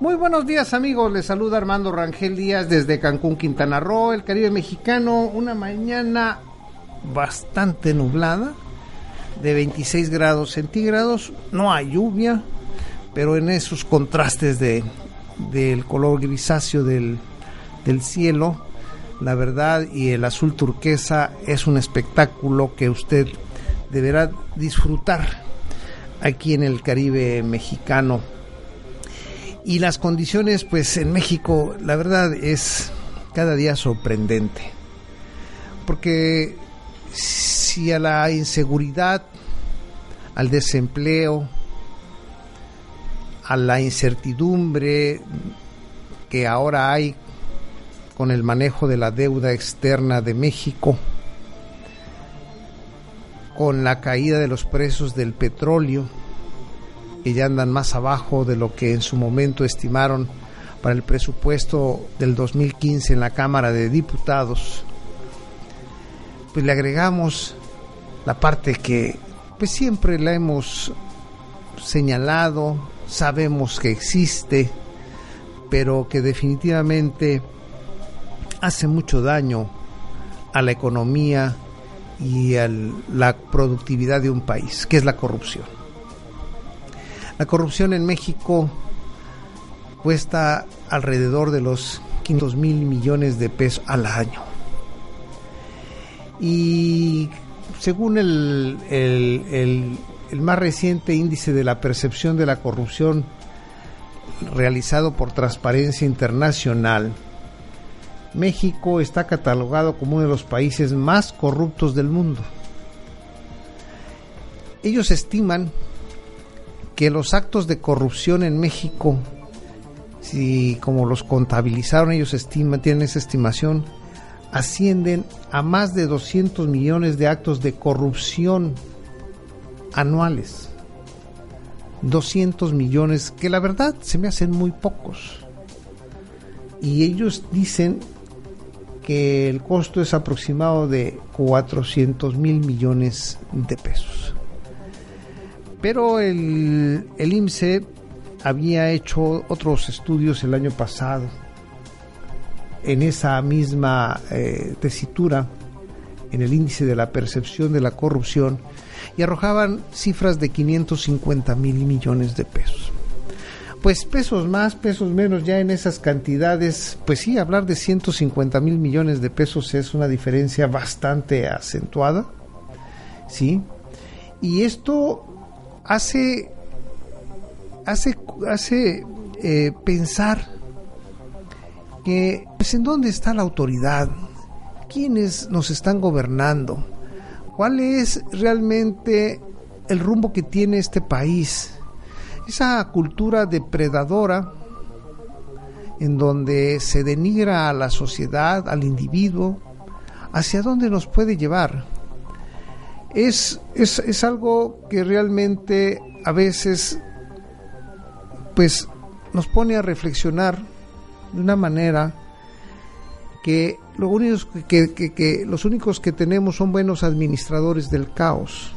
Muy buenos días amigos, les saluda Armando Rangel Díaz desde Cancún, Quintana Roo, el Caribe mexicano, una mañana bastante nublada, de 26 grados centígrados, no hay lluvia, pero en esos contrastes de, del color grisáceo del, del cielo, la verdad, y el azul turquesa es un espectáculo que usted deberá disfrutar aquí en el Caribe mexicano. Y las condiciones pues en México la verdad es cada día sorprendente. Porque si a la inseguridad al desempleo a la incertidumbre que ahora hay con el manejo de la deuda externa de México con la caída de los precios del petróleo que ya andan más abajo de lo que en su momento estimaron para el presupuesto del 2015 en la Cámara de Diputados, pues le agregamos la parte que pues siempre la hemos señalado, sabemos que existe, pero que definitivamente hace mucho daño a la economía y a la productividad de un país, que es la corrupción. La corrupción en México cuesta alrededor de los 500 mil millones de pesos al año. Y según el, el, más reciente índice de la percepción de la corrupción realizado por Transparencia Internacional, México está catalogado como uno de los países más corruptos del mundo. Ellos estiman que los actos de corrupción en México, si como los contabilizaron ellos estiman, tienen esa estimación, ascienden a más de 200 millones de actos de corrupción anuales. 200 millones, que la verdad se me hacen muy pocos. Y ellos dicen que el costo es aproximado de 400 mil millones de pesos pero el, el IMSE había hecho otros estudios el año pasado en esa misma eh, tesitura, en el índice de la percepción de la corrupción, y arrojaban cifras de 550 mil millones de pesos. Pues pesos más, pesos menos, ya en esas cantidades, pues sí, hablar de 150 mil millones de pesos es una diferencia bastante acentuada, ¿sí? Y esto hace, hace, hace eh, pensar que, pues, ¿en dónde está la autoridad? ¿Quiénes nos están gobernando? ¿Cuál es realmente el rumbo que tiene este país? Esa cultura depredadora en donde se denigra a la sociedad, al individuo, ¿hacia dónde nos puede llevar? es, es, es algo que realmente a veces pues nos pone a reflexionar de una manera que, lo únicos que, que, que, los únicos que tenemos son buenos administradores del caos,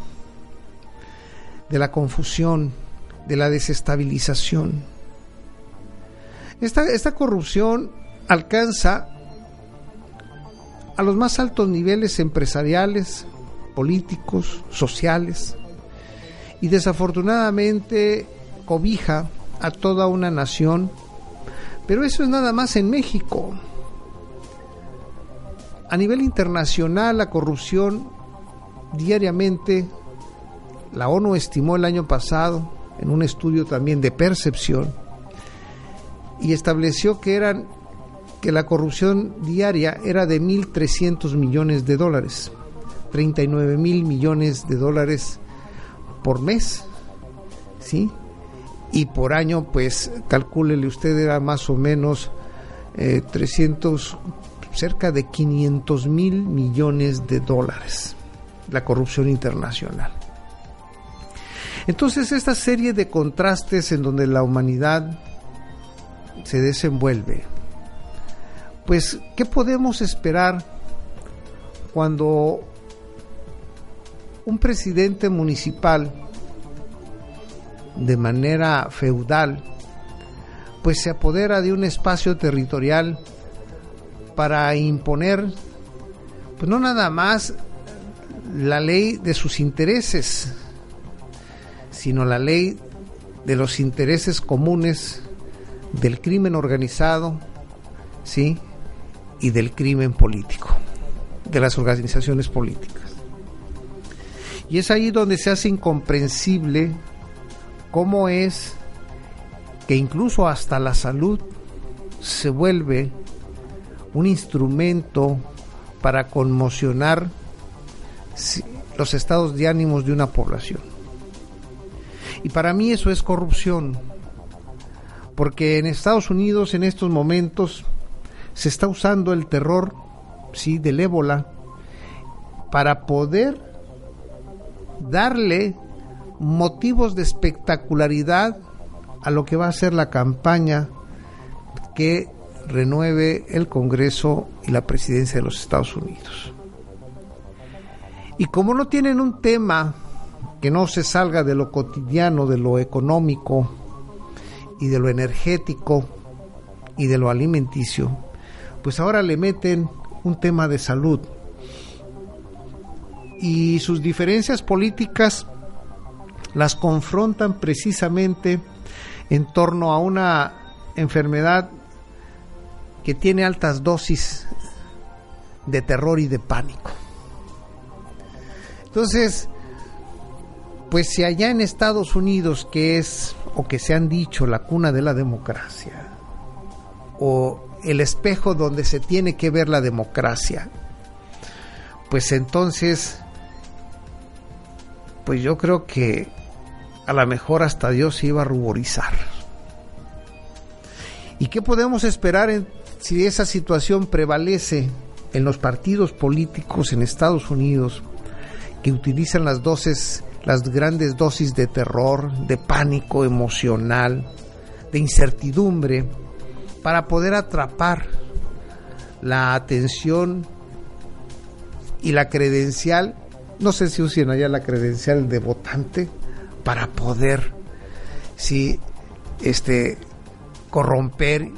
de la confusión, de la desestabilización. Esta, esta corrupción alcanza a los más altos niveles empresariales, políticos, sociales, y desafortunadamente cobija a toda una nación, pero eso es nada más en México. A nivel internacional, la corrupción diariamente, la ONU estimó el año pasado, en un estudio también de percepción, y estableció que eran que la corrupción diaria era de 1.300 millones de dólares, 39 mil millones de dólares por mes, ¿sí? Y por año, pues calcúlele usted, era más o menos 300, eh, cerca de 500 mil millones de dólares, la corrupción internacional. Entonces, esta serie de contrastes en donde la humanidad se desenvuelve, pues, ¿qué podemos esperar cuando un presidente municipal de manera feudal pues se apodera de un espacio territorial para imponer pues no nada más la ley de sus intereses, sino la ley de los intereses comunes del crimen organizado, ¿sí? y del crimen político, de las organizaciones políticas. Y es ahí donde se hace incomprensible cómo es que incluso hasta la salud se vuelve un instrumento para conmocionar los estados de ánimos de una población. Y para mí eso es corrupción, porque en Estados Unidos en estos momentos se está usando el terror, sí, del ébola, para poder darle motivos de espectacularidad a lo que va a ser la campaña que renueve el Congreso y la presidencia de los Estados Unidos. Y como no tienen un tema que no se salga de lo cotidiano, de lo económico y de lo energético y de lo alimenticio, pues ahora le meten un tema de salud. Y sus diferencias políticas las confrontan precisamente en torno a una enfermedad que tiene altas dosis de terror y de pánico. Entonces, pues si allá en Estados Unidos, que es, o que se han dicho, la cuna de la democracia, o el espejo donde se tiene que ver la democracia, pues entonces, pues yo creo que a lo mejor hasta Dios se iba a ruborizar. ¿Y qué podemos esperar si esa situación prevalece en los partidos políticos en Estados Unidos que utilizan las dosis, las grandes dosis de terror, de pánico emocional, de incertidumbre? para poder atrapar la atención y la credencial, no sé si usen allá la credencial de votante, para poder, si este, corromper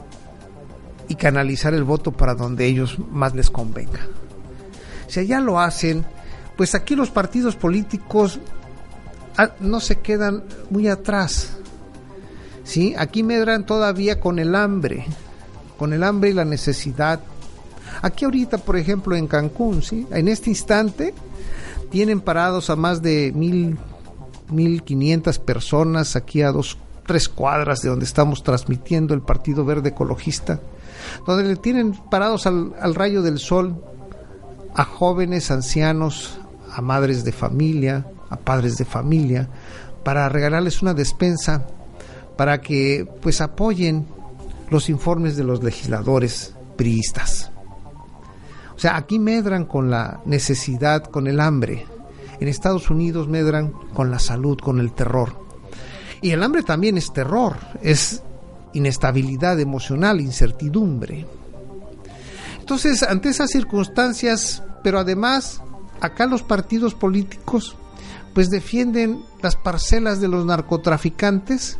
y canalizar el voto para donde ellos más les convenga. Si allá lo hacen, pues aquí los partidos políticos no se quedan muy atrás. ¿sí? Aquí medran todavía con el hambre, con el hambre y la necesidad. Aquí ahorita, por ejemplo, en Cancún, ¿sí? En este instante tienen parados a más de mil, mil quinientas personas aquí a dos, tres cuadras de donde estamos transmitiendo el Partido Verde Ecologista, donde le tienen parados al, al rayo del sol a jóvenes, ancianos, a madres de familia, a padres de familia, para regalarles una despensa para que pues apoyen los informes de los legisladores priistas. O sea, aquí medran con la necesidad, con el hambre. En Estados Unidos medran con la salud, con el terror. Y el hambre también es terror, es inestabilidad emocional, incertidumbre. Entonces, ante esas circunstancias, pero además, acá los partidos políticos pues defienden las parcelas de los narcotraficantes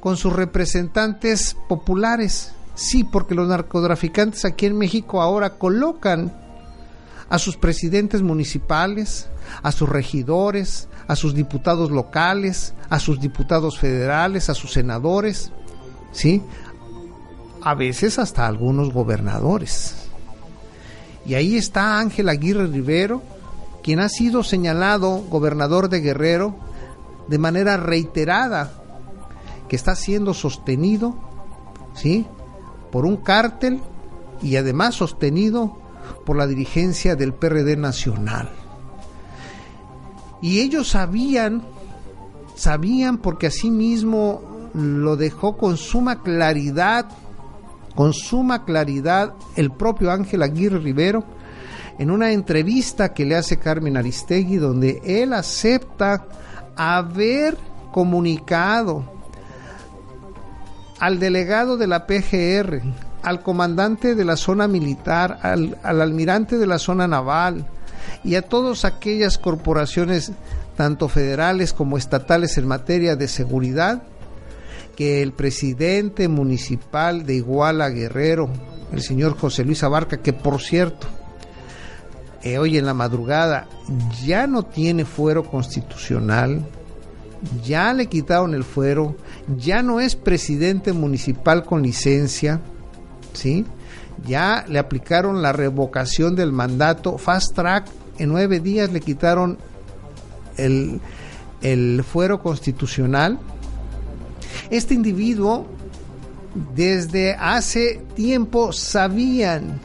con sus representantes populares. Sí, porque los narcotraficantes aquí en México ahora colocan a sus presidentes municipales, a sus regidores, a sus diputados locales, a sus diputados federales, a sus senadores, ¿sí? A veces hasta algunos gobernadores. Y ahí está Ángel Aguirre Rivero, quien ha sido señalado gobernador de Guerrero de manera reiterada, que está siendo sostenido, ¿sí? Por un cártel y además sostenido por la dirigencia del PRD nacional. Y ellos sabían, sabían porque así mismo lo dejó con suma claridad, con suma claridad el propio Ángel Aguirre Rivero en una entrevista que le hace Carmen Aristegui donde él acepta haber comunicado al delegado de la PGR, al comandante de la zona militar, al, al almirante de la zona naval y a todas aquellas corporaciones, tanto federales como estatales en materia de seguridad, que el presidente municipal de Iguala Guerrero, el señor José Luis Abarca, que por cierto, eh, hoy en la madrugada ya no tiene fuero constitucional, ya le quitaron el fuero, ya no es presidente municipal con licencia, ¿sí? Ya le aplicaron la revocación del mandato, fast track, en nueve días le quitaron el, el fuero constitucional. Este individuo desde hace tiempo sabían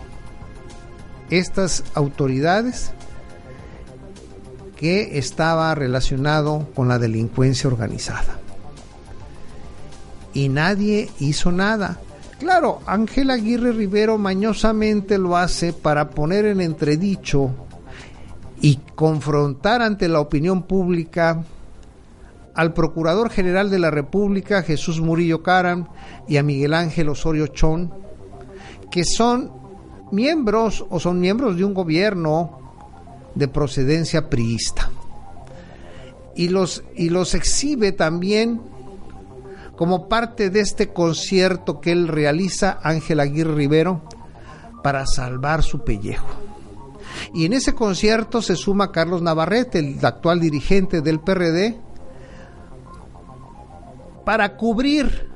estas autoridades que estaba relacionado con la delincuencia organizada. Y nadie hizo nada. Claro, Ángel Aguirre Rivero mañosamente lo hace para poner en entredicho y confrontar ante la opinión pública al Procurador General de la República, Jesús Murillo Caram, y a Miguel Ángel Osorio Chón, que son miembros o son miembros de un gobierno de procedencia priista. Y los, y los exhibe también como parte de este concierto que él realiza, Ángel Aguirre Rivero, para salvar su pellejo. Y en ese concierto se suma Carlos Navarrete, el actual dirigente del PRD, para cubrir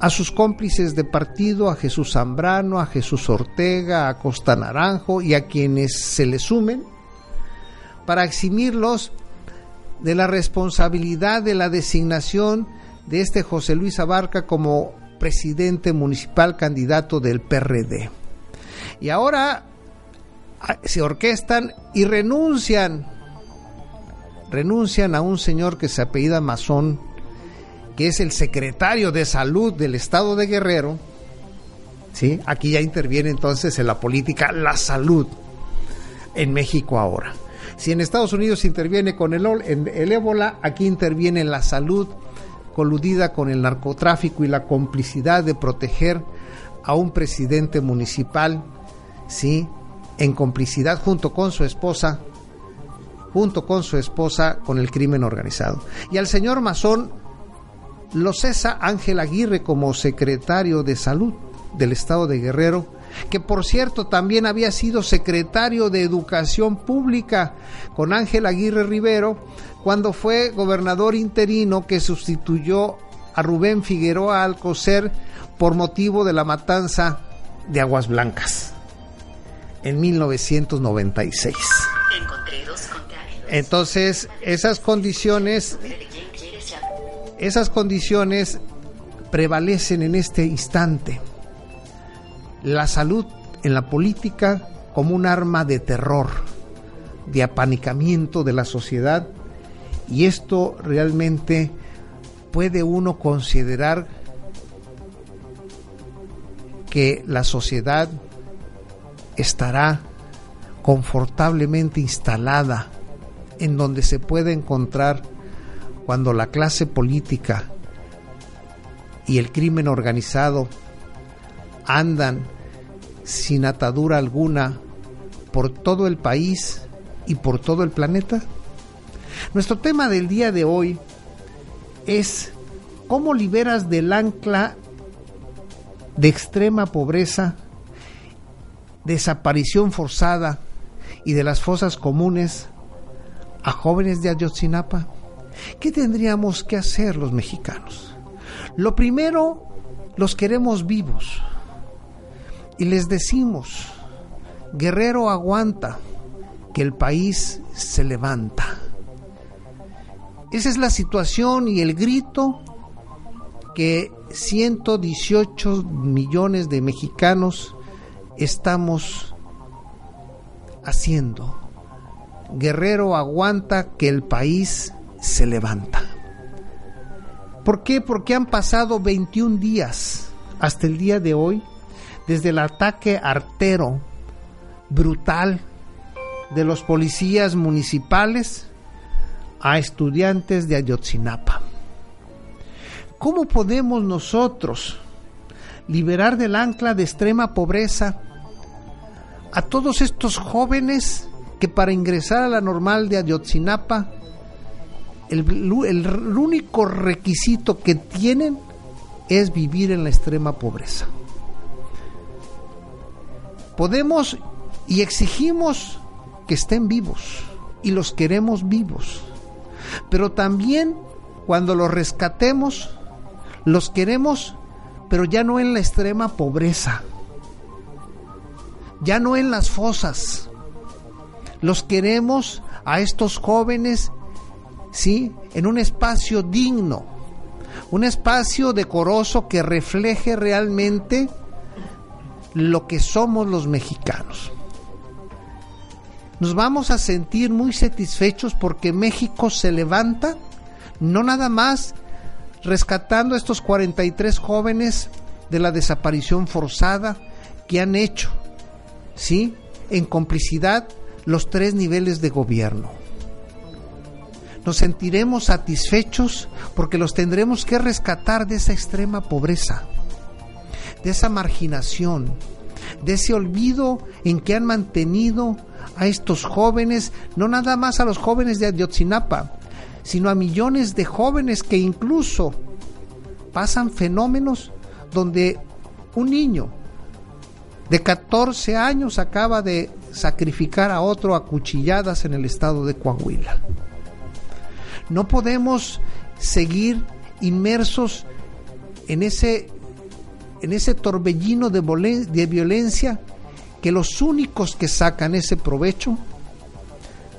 a sus cómplices de partido, a Jesús Zambrano, a Jesús Ortega, a Costa Naranjo y a quienes se le sumen, para eximirlos de la responsabilidad de la designación de este José Luis Abarca como presidente municipal candidato del PRD. Y ahora ah, se orquestan y renuncian, renuncian a un señor que se apellida Mazón, que es el secretario de salud del estado de Guerrero, ¿sí? aquí ya interviene entonces en la política la salud en México ahora. Si en Estados Unidos interviene con el, el ébola, aquí interviene en la salud coludida con el narcotráfico y la complicidad de proteger a un presidente municipal, ¿sí? En complicidad junto con su esposa, junto con su esposa con el crimen organizado. Y al señor Mazón lo cesa Ángel Aguirre como secretario de salud del estado de Guerrero, que por cierto también había sido secretario de Educación Pública con Ángel Aguirre Rivero cuando fue gobernador interino que sustituyó a Rubén Figueroa Alcocer por motivo de la matanza de Aguas Blancas en 1996. Entonces, esas condiciones esas condiciones prevalecen en este instante. La salud en la política como un arma de terror, de apanicamiento de la sociedad y esto realmente puede uno considerar que la sociedad estará confortablemente instalada en donde se puede encontrar cuando la clase política y el crimen organizado andan sin atadura alguna por todo el país y por todo el planeta? Nuestro tema del día de hoy es cómo liberas del ancla de extrema pobreza, desaparición forzada y de las fosas comunes a jóvenes de Ayotzinapa? ¿Qué tendríamos que hacer los mexicanos? Lo primero, los queremos vivos. Y les decimos, Guerrero aguanta, que el país se levanta. Esa es la situación y el grito que 118 millones de mexicanos estamos haciendo. Guerrero aguanta que el país se levanta. ¿Por qué? Porque han pasado 21 días hasta el día de hoy desde el ataque artero brutal de los policías municipales a estudiantes de Ayotzinapa. ¿Cómo podemos nosotros liberar del ancla de extrema pobreza a todos estos jóvenes que para ingresar a la normal de Ayotzinapa el, único requisito que tienen es vivir en la extrema pobreza? Podemos y exigimos que estén vivos y los queremos vivos. Pero también cuando los rescatemos, los queremos, pero ya no en la extrema pobreza, ya no en las fosas. Los queremos a estos jóvenes, ¿sí? En un espacio digno, un espacio decoroso que refleje realmente lo que somos los mexicanos. Nos vamos a sentir muy satisfechos porque México se levanta, no nada más rescatando a estos 43 jóvenes de la desaparición forzada que han hecho, ¿sí? En complicidad los tres niveles de gobierno. Nos sentiremos satisfechos porque los tendremos que rescatar de esa extrema pobreza de esa marginación, de ese olvido en que han mantenido a estos jóvenes, no nada más a los jóvenes de Ayotzinapa, sino a millones de jóvenes que incluso pasan fenómenos donde un niño de 14 años acaba de sacrificar a otro a cuchilladas en el estado de Coahuila. No podemos seguir inmersos en ese en ese torbellino de, de violencia que los únicos que sacan ese provecho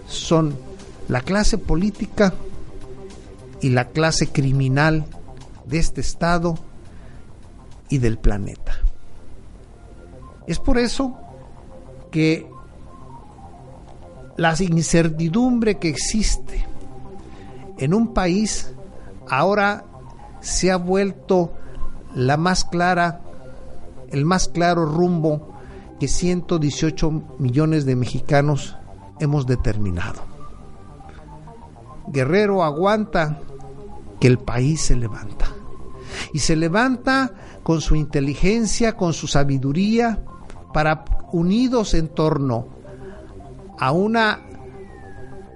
son la clase política y la clase criminal de este Estado y del planeta. Es por eso que la incertidumbre que existe en un país ahora se ha vuelto la más clara, el más claro rumbo que 118 millones de mexicanos hemos determinado. Guerrero aguanta que el país se levanta. Y se levanta con su inteligencia, con su sabiduría, para unidos en torno a una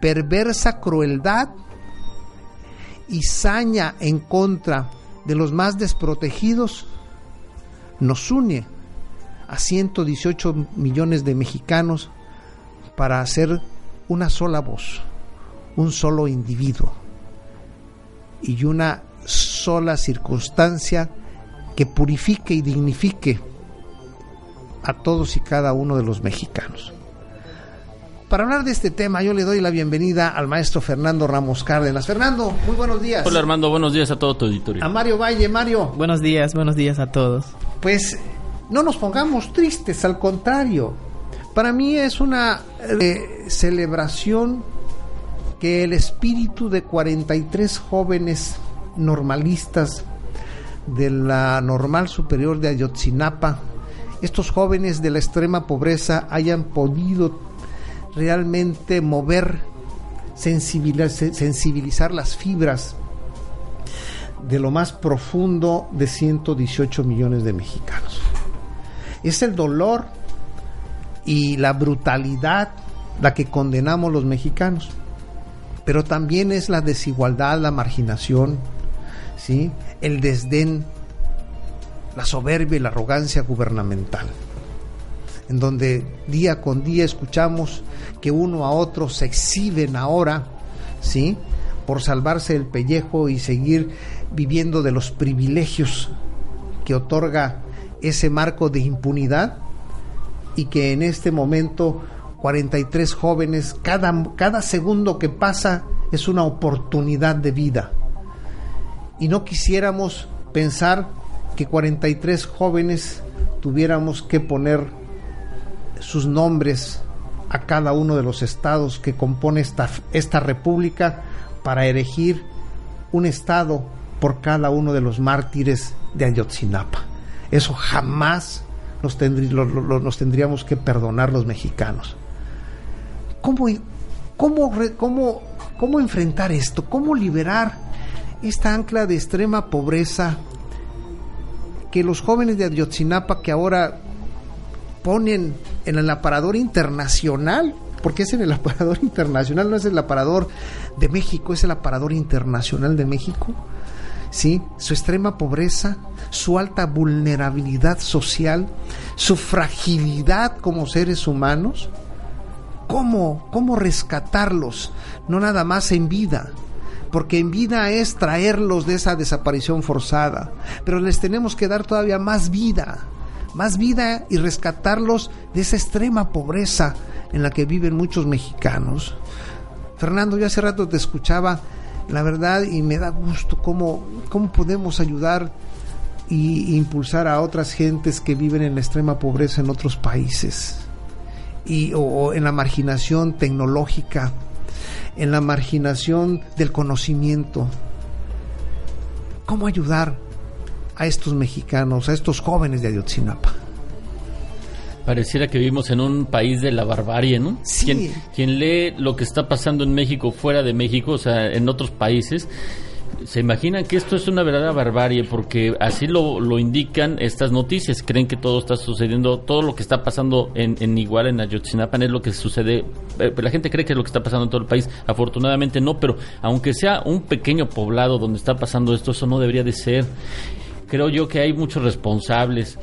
perversa crueldad y saña en contra de los más desprotegidos nos une a 118 millones de mexicanos para hacer una sola voz, un solo individuo y una sola circunstancia que purifique y dignifique a todos y cada uno de los mexicanos. Para hablar de este tema, yo le doy la bienvenida al maestro Fernando Ramos Cárdenas. Fernando, muy buenos días. Hola Armando, buenos días a todo tu auditorio. A Mario Valle, Mario. Buenos días, buenos días a todos. Pues no nos pongamos tristes, al contrario. Para mí es una eh, celebración que el espíritu de 43 jóvenes normalistas de la Normal Superior de Ayotzinapa, estos jóvenes de la extrema pobreza hayan podido realmente mover, sensibilizar, sensibilizar las fibras de lo más profundo de 118 millones de mexicanos. Es el dolor y la brutalidad la que condenamos los mexicanos, pero también es la desigualdad, la marginación, ¿sí? el desdén, la soberbia y la arrogancia gubernamental en donde día con día escuchamos que uno a otro se exhiben ahora ¿sí? Por salvarse el pellejo y seguir viviendo de los privilegios que otorga ese marco de impunidad y que en este momento 43 jóvenes, cada, cada segundo que pasa es una oportunidad de vida. Y no quisiéramos pensar que 43 jóvenes tuviéramos que poner sus nombres a cada uno de los estados que compone esta, esta república para elegir un estado por cada uno de los mártires de Ayotzinapa. Eso jamás nos, nos tendríamos que perdonar los mexicanos. ¿Cómo, cómo, cómo, cómo enfrentar esto? ¿Cómo liberar esta ancla de extrema pobreza que los jóvenes de Ayotzinapa que ahora ponen en el aparador internacional, porque es en el aparador internacional, no es el aparador de México, es el aparador internacional de México, ¿sí? Su extrema pobreza, su alta vulnerabilidad social, su fragilidad como seres humanos, ¿cómo, cómo rescatarlos? No nada más en vida, porque en vida es traerlos de esa desaparición forzada, pero les tenemos que dar todavía más vida, más vida y rescatarlos de esa extrema pobreza en la que viven muchos mexicanos. Fernando, yo hace rato te escuchaba, la verdad, y me da gusto cómo, cómo podemos ayudar e impulsar a otras gentes que viven en la extrema pobreza en otros países y o en la marginación tecnológica en la marginación del conocimiento. ¿Cómo ayudar a estos mexicanos, a estos jóvenes de Ayotzinapa? Pareciera que vivimos en un país de la barbarie, ¿no? Sí. quien lee lo que está pasando en México, fuera de México, o sea, en otros países, se imaginan que esto es una verdadera barbarie porque así lo, lo, indican estas noticias. Creen que todo está sucediendo, todo lo que está pasando en, en igual en Ayotzinapa es lo que sucede. Eh, la gente cree que es lo que está pasando en todo el país. Afortunadamente no, pero aunque sea un pequeño poblado donde está pasando esto, eso no debería de ser. Creo yo que hay muchos responsables.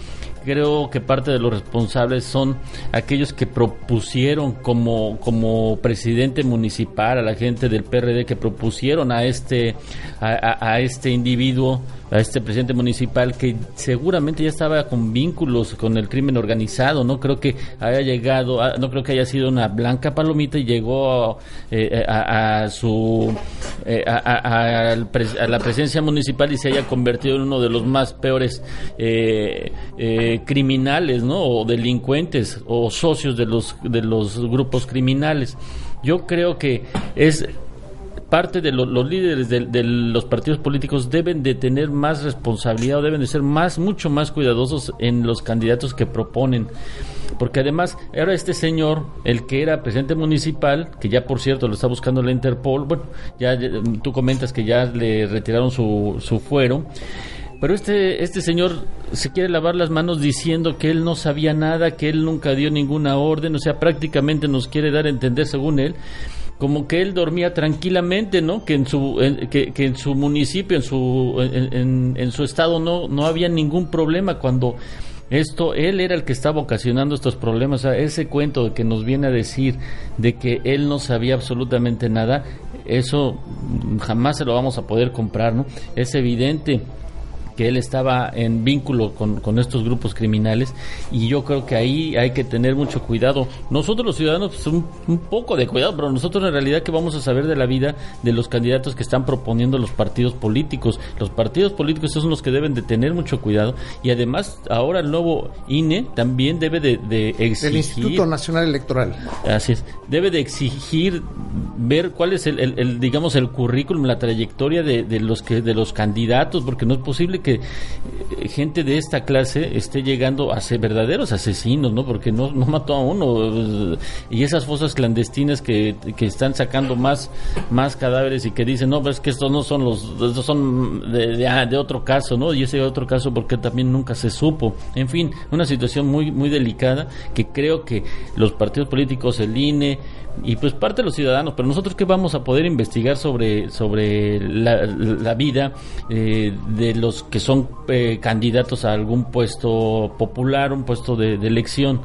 Creo que parte de los responsables son aquellos que propusieron como, como presidente municipal a la gente del PRD que propusieron a este a este individuo a este presidente municipal que seguramente ya estaba con vínculos con el crimen organizado, no creo que haya llegado, no creo que haya sido una blanca palomita y llegó eh, a, su eh, a, la presencia municipal y se haya convertido en uno de los más peores eh, criminales, ¿no? O delincuentes o socios de los de los grupos criminales. Yo creo que es parte de los líderes de, los partidos políticos deben de tener más responsabilidad o deben de ser más, mucho más cuidadosos en los candidatos que proponen. Porque además, ahora este señor, el que era presidente municipal, que ya por cierto lo está buscando la Interpol, bueno, ya, tú comentas que ya le retiraron su, su fuero, pero este, este señor se quiere lavar las manos diciendo que él no sabía nada, que él nunca dio ninguna orden, o sea, prácticamente nos quiere dar a entender, según él, como que él dormía tranquilamente, ¿no? Que en su, que, en su municipio, en su, en, su estado no, no había ningún problema cuando esto, él era el que estaba ocasionando estos problemas. O sea, ese cuento de que nos viene a decir de que él no sabía absolutamente nada, eso jamás se lo vamos a poder comprar, ¿no? Es evidente que él estaba en vínculo con, con, estos grupos criminales y yo creo que ahí hay que tener mucho cuidado. Nosotros los ciudadanos pues, un, un, poco de cuidado, pero nosotros en realidad que vamos a saber de la vida de los candidatos que están proponiendo los partidos políticos. Los partidos políticos son los que deben de tener mucho cuidado y además ahora el nuevo INE también debe de, de exigir... El Instituto Nacional Electoral. Así es, debe de exigir ver cuál es el, el, digamos el currículum, la trayectoria de, de los que de los candidatos, porque no es posible que eh, gente de esta clase esté llegando a ser verdaderos asesinos, ¿no? Porque no, no mató a uno. Y esas fosas clandestinas que, que están sacando más, más cadáveres y que dicen, no, pues es que estos no son los, estos son de, de, ah, de otro caso, ¿no? Y ese otro caso porque también nunca se supo. En fin, una situación muy, muy delicada que creo que los partidos políticos, el INE, y pues parte de los ciudadanos, pero nosotros qué vamos a poder investigar sobre, sobre la, vida eh, de los que son eh, candidatos a algún puesto popular, un puesto de, elección,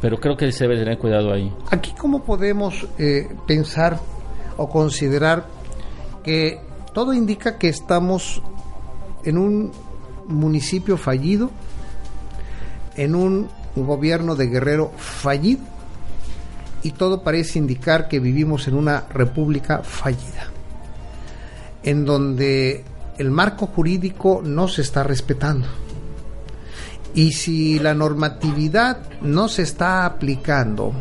pero creo que se debe tener cuidado ahí. Aquí cómo podemos eh, pensar o considerar que todo indica que estamos en un municipio fallido, en un gobierno de Guerrero fallido y todo parece indicar que vivimos en una república fallida, en donde el marco jurídico no se está respetando. Y si la normatividad no se está aplicando,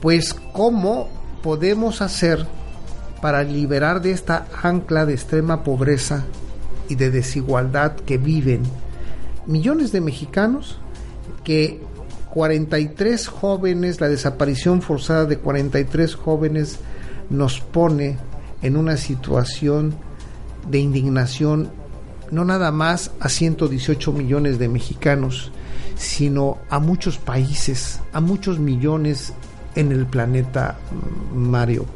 pues ¿cómo podemos hacer para liberar de esta ancla de extrema pobreza y de desigualdad que viven millones de mexicanos que 43 jóvenes, la desaparición forzada de 43 jóvenes nos pone en una situación de indignación no nada más a 118 millones de mexicanos, sino a muchos países, a muchos millones en el planeta Mario,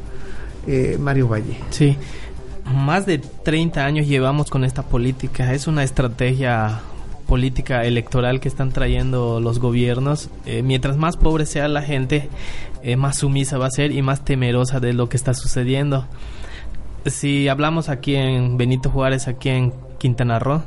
eh, Mario Valle. Sí, más de 30 años llevamos con esta política, es una estrategia política electoral que están trayendo los gobiernos, eh, mientras más pobre sea la gente, eh, más sumisa va a ser y más temerosa de lo que está sucediendo. Si hablamos aquí en Benito Juárez, aquí en Quintana Roo,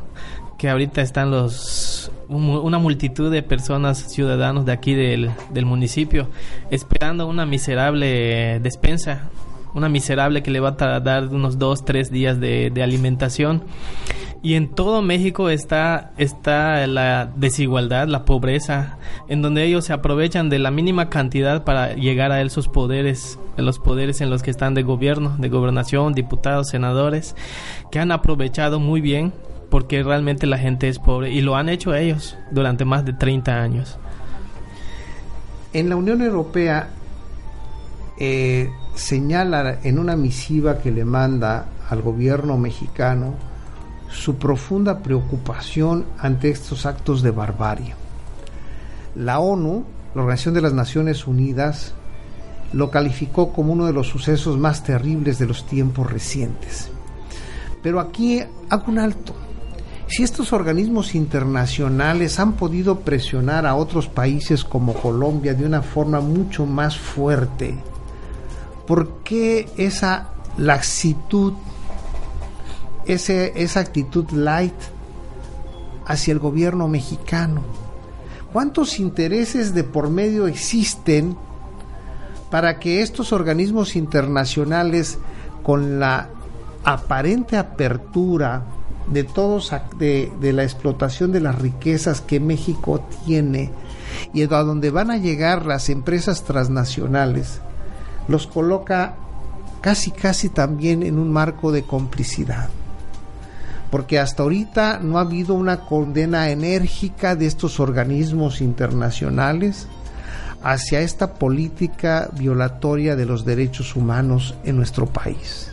que ahorita están los una multitud de personas, ciudadanos de aquí del, del municipio, esperando una miserable despensa, una miserable que le va a dar unos dos, tres días de, de alimentación y en todo México está, está la desigualdad, la pobreza, en donde ellos se aprovechan de la mínima cantidad para llegar a esos poderes, los poderes en los que están de gobierno, de gobernación, diputados, senadores, que han aprovechado muy bien porque realmente la gente es pobre y lo han hecho ellos durante más de 30 años. En la Unión Europea eh, señala en una misiva que le manda al gobierno mexicano, su profunda preocupación ante estos actos de barbarie. La ONU, la Organización de las Naciones Unidas, lo calificó como uno de los sucesos más terribles de los tiempos recientes. Pero aquí hago un alto. Si estos organismos internacionales han podido presionar a otros países como Colombia de una forma mucho más fuerte, ¿por qué esa laxitud ese, esa actitud light hacia el gobierno mexicano? ¿Cuántos intereses de por medio existen para que estos organismos internacionales, con la aparente apertura de todos de, la explotación de las riquezas que México tiene y a donde van a llegar las empresas transnacionales, los coloca casi casi también en un marco de complicidad porque hasta ahorita no ha habido una condena enérgica de estos organismos internacionales hacia esta política violatoria de los derechos humanos en nuestro país.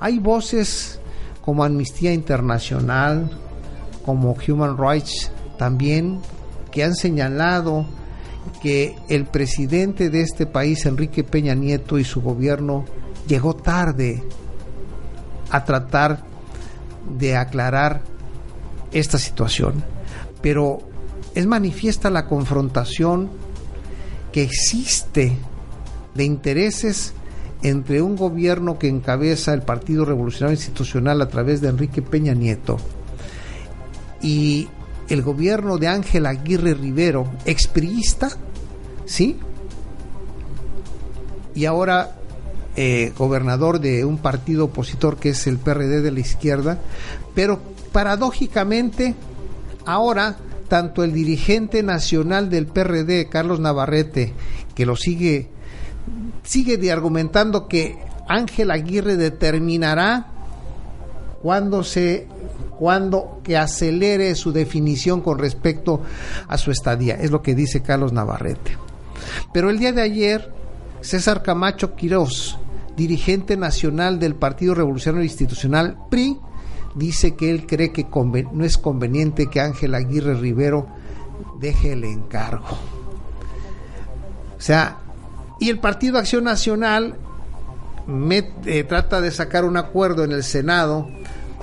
Hay voces como Amnistía Internacional, como Human Rights también, que han señalado que el presidente de este país, Enrique Peña Nieto, y su gobierno llegó tarde a tratar de aclarar esta situación, pero es manifiesta la confrontación que existe de intereses entre un gobierno que encabeza el Partido Revolucionario Institucional a través de Enrique Peña Nieto y el gobierno de Ángel Aguirre Rivero, expriista, ¿sí? Y ahora eh, gobernador de un partido opositor que es el PRD de la izquierda, pero paradójicamente ahora tanto el dirigente nacional del PRD, Carlos Navarrete, que lo sigue, sigue de argumentando que Ángel Aguirre determinará cuando se cuando que acelere su definición con respecto a su estadía, es lo que dice Carlos Navarrete. Pero el día de ayer, César Camacho Quirós, dirigente nacional del Partido Revolucionario Institucional, PRI, dice que él cree que no es conveniente que Ángel Aguirre Rivero deje el encargo. O sea, y el Partido Acción Nacional eh, trata de sacar un acuerdo en el Senado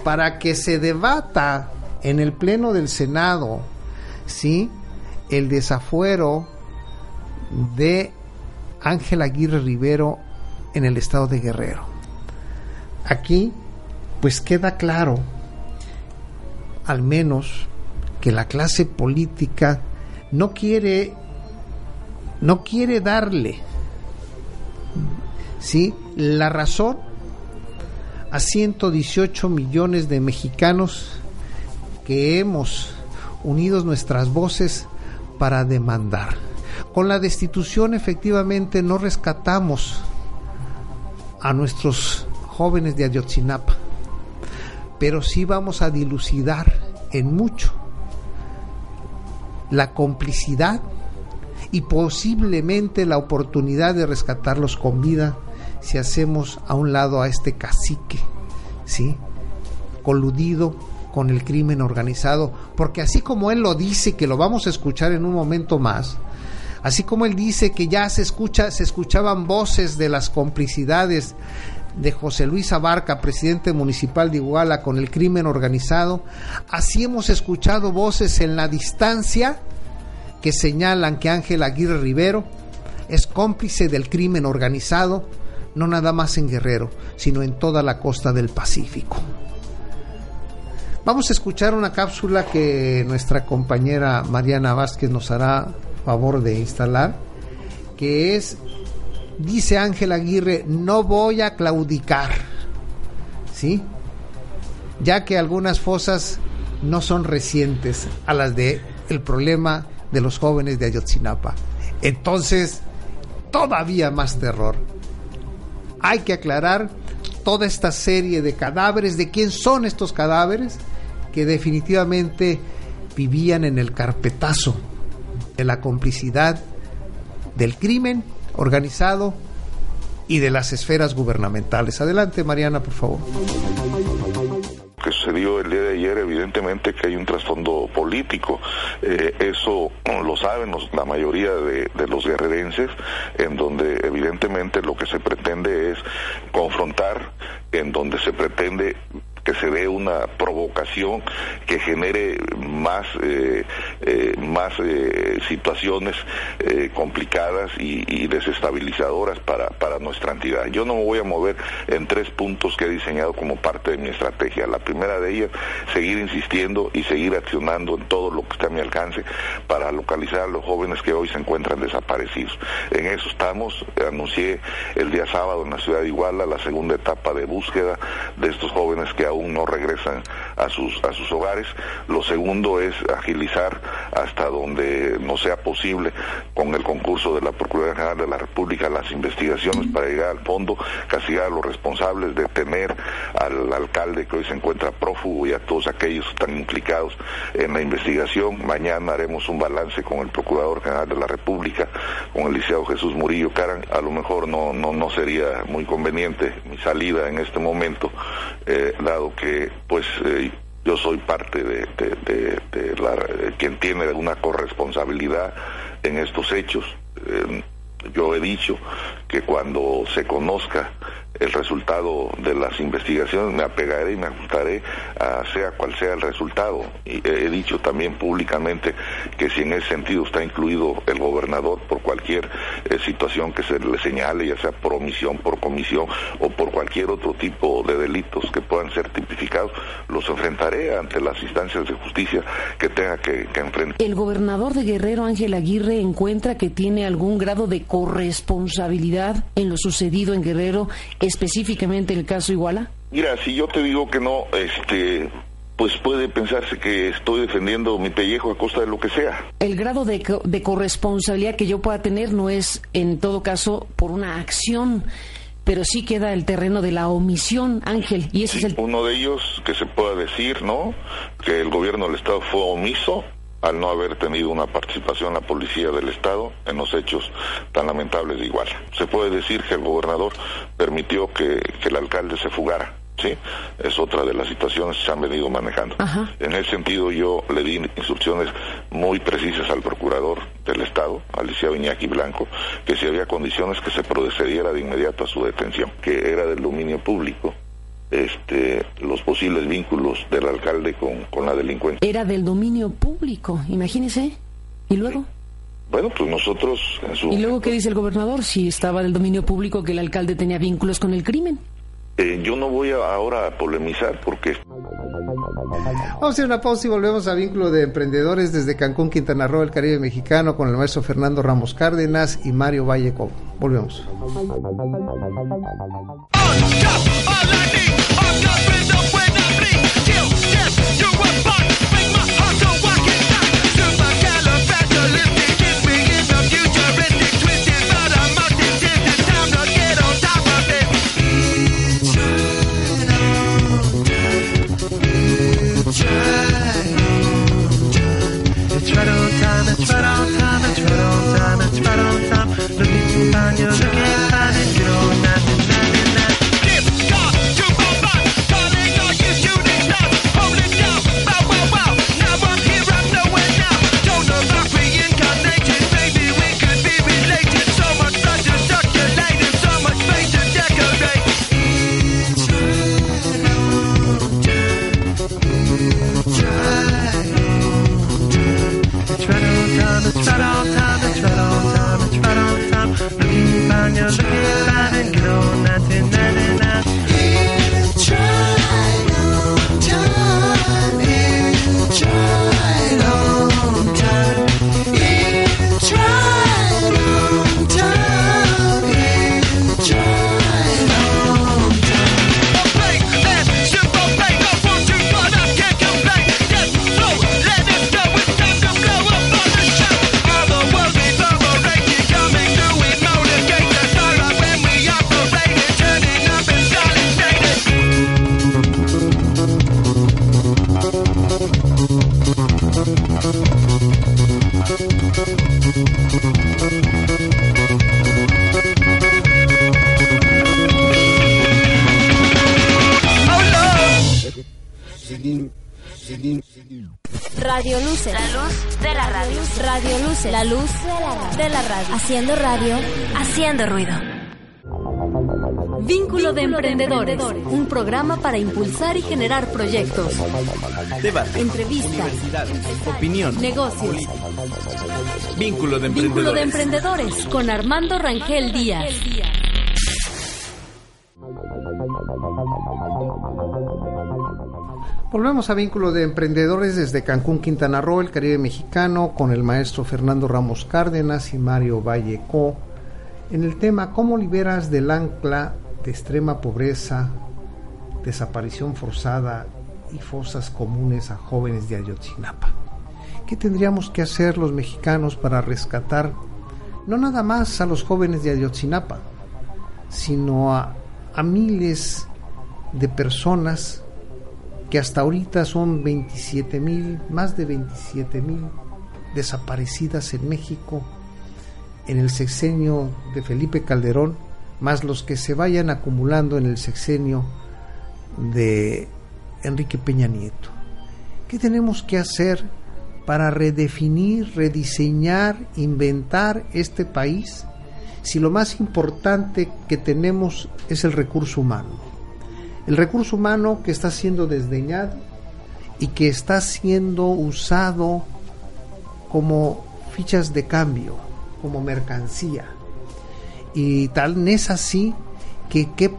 para que se debata en el Pleno del Senado, ¿sí? El desafuero de Ángel Aguirre Rivero en el estado de Guerrero. Aquí, pues queda claro, al menos, que la clase política no quiere, no quiere darle, ¿sí? La razón a 118 millones de mexicanos que hemos unido nuestras voces para demandar. Con la destitución efectivamente no rescatamos a nuestros jóvenes de Ayotzinapa, pero sí vamos a dilucidar en mucho la complicidad y posiblemente la oportunidad de rescatarlos con vida si hacemos a un lado a este cacique, ¿sí? Coludido con el crimen organizado, porque así como él lo dice, que lo vamos a escuchar en un momento más, así como él dice que ya se escucha, se escuchaban voces de las complicidades de José Luis Abarca, presidente municipal de Iguala, con el crimen organizado, así hemos escuchado voces en la distancia que señalan que Ángel Aguirre Rivero es cómplice del crimen organizado, no nada más en Guerrero, sino en toda la costa del Pacífico. Vamos a escuchar una cápsula que nuestra compañera Mariana Vázquez nos hará favor de instalar, que es, dice Ángel Aguirre, no voy a claudicar, ¿sí? Ya que algunas fosas no son recientes a las de el problema de los jóvenes de Ayotzinapa. Entonces, todavía más terror. Hay que aclarar toda esta serie de cadáveres, de quién son estos cadáveres, que definitivamente vivían en el carpetazo de la complicidad del crimen organizado y de las esferas gubernamentales. Adelante, Mariana, por favor que sucedió el día de ayer, evidentemente que hay un trasfondo político. Eh, eso lo saben la mayoría de, de, los guerrerenses, en donde evidentemente lo que se pretende es confrontar, en donde se pretende que se dé una provocación que genere más, eh, eh, más eh, situaciones complicadas y, desestabilizadoras para, para nuestra entidad. Yo no me voy a mover en tres puntos que he diseñado como parte de mi estrategia. La primera de ellas, seguir insistiendo y seguir accionando en todo lo que está a mi alcance para localizar a los jóvenes que hoy se encuentran desaparecidos. En eso estamos, anuncié el día sábado en la ciudad de Iguala la segunda etapa de búsqueda de estos jóvenes que aún no regresan a sus, a sus hogares. Lo segundo es agilizar hasta donde no sea posible con el concurso de la Procuraduría General de la República las investigaciones para llegar al fondo, castigar a los responsables, detener al alcalde que hoy se encuentra prófugo y a todos aquellos que están implicados en la investigación. Mañana haremos un balance con el Procurador General de la República, con el licenciado Jesús Murillo Caran. A lo mejor no, no, no sería muy conveniente mi salida en este momento, eh, dado que pues eh, yo soy parte de, la, quien tiene una corresponsabilidad en estos hechos. Eh, yo he dicho que cuando se conozca el resultado de las investigaciones, me apegaré y me ajustaré a sea cual sea el resultado. Y he dicho también públicamente que si en ese sentido está incluido el gobernador por cualquier eh, situación que se le señale, ya sea por omisión, por comisión o por cualquier otro tipo de delitos que puedan ser tipificados, los enfrentaré ante las instancias de justicia que tenga que, que enfrentar. El gobernador de Guerrero, Ángel Aguirre, encuentra que tiene algún grado de corresponsabilidad en lo sucedido en Guerrero específicamente el caso Iguala? Mira, si yo te digo que no, este, pues puede pensarse que estoy defendiendo mi pellejo a costa de lo que sea. El grado de, de corresponsabilidad que yo pueda tener no es, en todo caso, por una acción pero sí queda el terreno de la omisión, Ángel, y ese es el... Uno de ellos que se pueda decir, ¿no? Que el gobierno del Estado fue omiso al no haber tenido una participación la policía del Estado en los hechos tan lamentables de igual. Se puede decir que el gobernador permitió que, el alcalde se fugara. ¿sí? Es otra de las situaciones que se han venido manejando. En ese sentido yo le di instrucciones muy precisas al procurador del Estado, Alicia Viñaki Blanco, que si había condiciones que se procediera de inmediato a su detención, que era del dominio público este, los posibles vínculos del alcalde con, con la delincuencia. Era del dominio público, imagínese. ¿Y luego? Bueno, pues nosotros en su... ¿Y luego qué dice el gobernador? Si estaba del dominio público que el alcalde tenía vínculos con el crimen. Eh, yo no voy a ahora a polemizar porque... Vamos a hacer una pausa y volvemos a Vínculo de Emprendedores desde Cancún, Quintana Roo, el Caribe Mexicano, con el maestro Fernando Ramos Cárdenas y Mario Valleco. Volvemos. Haciendo radio, haciendo ruido. Vínculo de Emprendedores, un programa para impulsar y generar proyectos, Debate. entrevistas, Opinión. negocios. Vínculo de Vínculo de emprendedores. Emprendedores con Armando Rangel Díaz. Volvemos a Vínculo de Emprendedores desde Cancún, Quintana Roo, el Caribe Mexicano, con el maestro Fernando Ramos Cárdenas y Mario Valleco, en el tema ¿Cómo liberas del ancla de extrema pobreza, desaparición forzada y fosas comunes a jóvenes de Ayotzinapa? ¿Qué tendríamos que hacer los mexicanos para rescatar no nada más a los jóvenes de Ayotzinapa, sino a, a miles de personas que hasta ahorita son 27 mil, más de 27 mil desaparecidas en México en el sexenio de Felipe Calderón, más los que se vayan acumulando en el sexenio de Enrique Peña Nieto. ¿Qué tenemos que hacer para redefinir, rediseñar, inventar este país si lo más importante que tenemos es el recurso humano? El recurso humano que está siendo desdeñado y que está siendo usado como fichas de cambio, como mercancía. Y tal es así que, que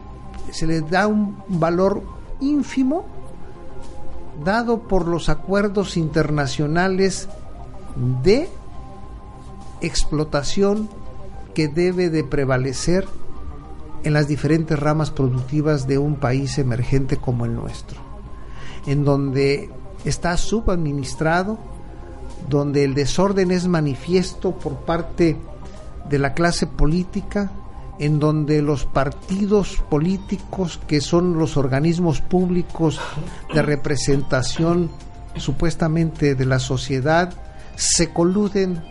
se le da un valor ínfimo dado por los acuerdos internacionales de explotación que debe de prevalecer en las diferentes ramas productivas de un país emergente como el nuestro, en donde está subadministrado, donde el desorden es manifiesto por parte de la clase política, en donde los partidos políticos, que son los organismos públicos de representación supuestamente de la sociedad, se coluden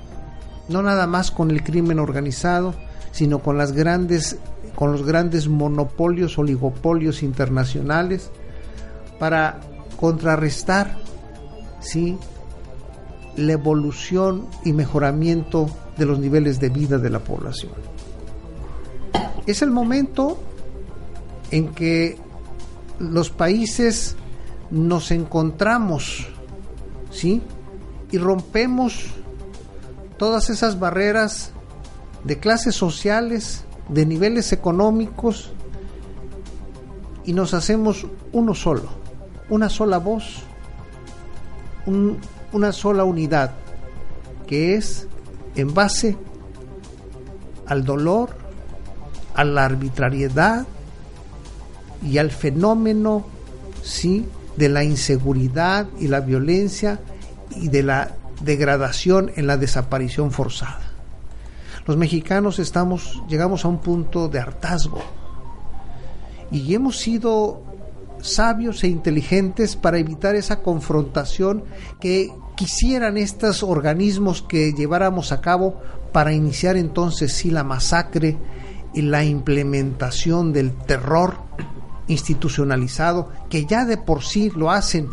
no nada más con el crimen organizado, sino con las grandes con los grandes monopolios, oligopolios internacionales para contrarrestar ¿sí? la evolución y mejoramiento de los niveles de vida de la población. Es el momento en que los países nos encontramos, ¿sí? Y rompemos todas esas barreras de clases sociales, de niveles económicos, y nos hacemos uno solo, una sola voz, una sola unidad, que es en base al dolor, a la arbitrariedad y al fenómeno, sí, de la inseguridad y la violencia y de la degradación en la desaparición forzada. Los mexicanos estamos llegamos a un punto de hartazgo y hemos sido sabios e inteligentes para evitar esa confrontación que quisieran estos organismos que lleváramos a cabo para iniciar entonces sí la masacre y la implementación del terror institucionalizado que ya de por sí lo hacen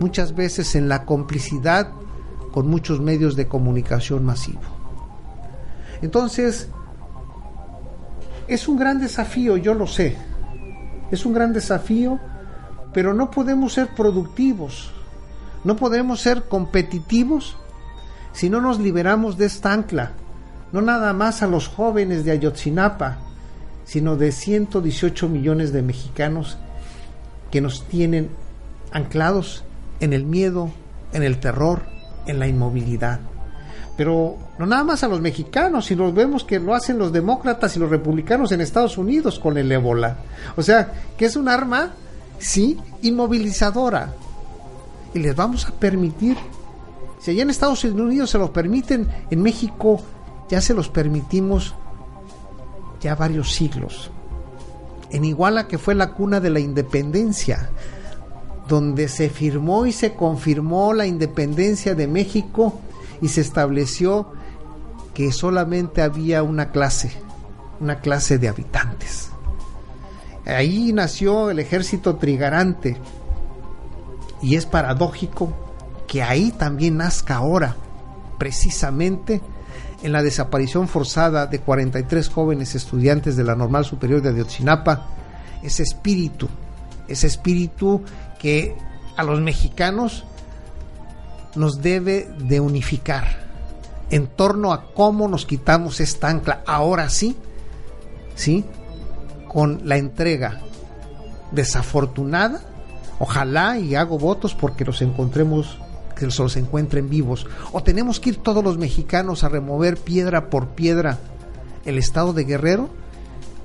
muchas veces en la complicidad con muchos medios de comunicación masivo. Entonces, es un gran desafío, yo lo sé, es un gran desafío, pero no podemos ser productivos, no podemos ser competitivos si no nos liberamos de esta ancla, no nada más a los jóvenes de Ayotzinapa, sino de 118 millones de mexicanos que nos tienen anclados en el miedo, en el terror, en la inmovilidad. Pero no nada más a los mexicanos, sino vemos que lo hacen los demócratas y los republicanos en Estados Unidos con el ébola. O sea, que es un arma, sí, inmovilizadora. Y les vamos a permitir, si allá en Estados Unidos se los permiten, en México ya se los permitimos ya varios siglos. En Iguala, que fue la cuna de la independencia, donde se firmó y se confirmó la independencia de México y se estableció que solamente había una clase, una clase de habitantes. Ahí nació el ejército trigarante y es paradójico que ahí también nazca ahora, precisamente en la desaparición forzada de 43 jóvenes estudiantes de la Normal Superior de Ayotzinapa, ese espíritu, ese espíritu que a los mexicanos nos debe de unificar en torno a cómo nos quitamos esta ancla, ahora sí, sí, con la entrega desafortunada, ojalá y hago votos porque los encontremos que se los encuentren vivos. O tenemos que ir todos los mexicanos a remover piedra por piedra el estado de Guerrero.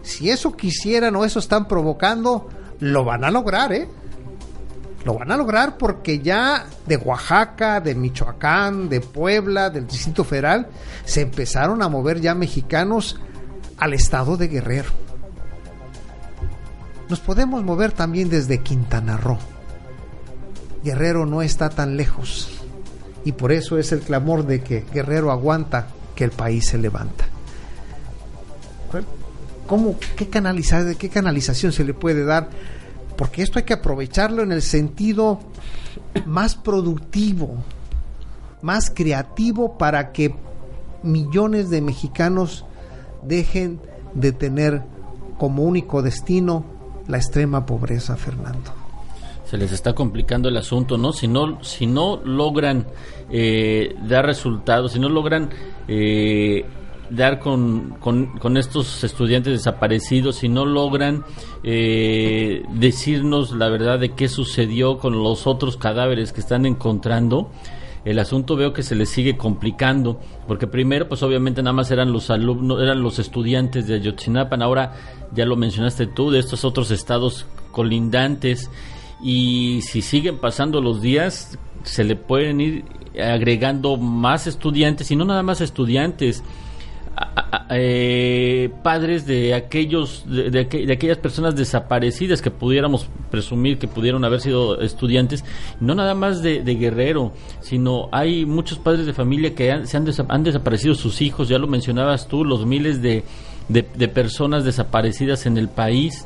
Si eso quisieran o eso están provocando, lo van a lograr, ¿eh? Lo van a lograr porque ya de Oaxaca, de Michoacán, de Puebla, del Distrito Federal, se empezaron a mover ya mexicanos al estado de Guerrero. Nos podemos mover también desde Quintana Roo Guerrero no está tan lejos. Y por eso es el clamor de que Guerrero aguanta que el país se levanta. ¿Cómo, qué, canalizar, ¿Qué canalización se le puede dar? Porque esto hay que aprovecharlo en el sentido más productivo, más creativo para que millones de mexicanos dejen de tener como único destino la extrema pobreza, Fernando se les está complicando el asunto, ¿no? Si no, si no logran eh, dar resultados, si no logran eh, dar con, con, estos estudiantes desaparecidos, si no logran eh, decirnos la verdad de qué sucedió con los otros cadáveres que están encontrando, el asunto veo que se les sigue complicando, porque primero, pues obviamente nada más eran los alumnos, eran los estudiantes de Ayotzinapan, ahora ya lo mencionaste tú, de estos otros estados colindantes, y si siguen pasando los días se le pueden ir agregando más estudiantes y no nada más estudiantes eh, padres de aquellos de, aquellas personas desaparecidas que pudiéramos presumir que pudieron haber sido estudiantes no nada más de, Guerrero sino hay muchos padres de familia que han, se han, han desaparecido sus hijos ya lo mencionabas tú los miles de, de personas desaparecidas en el país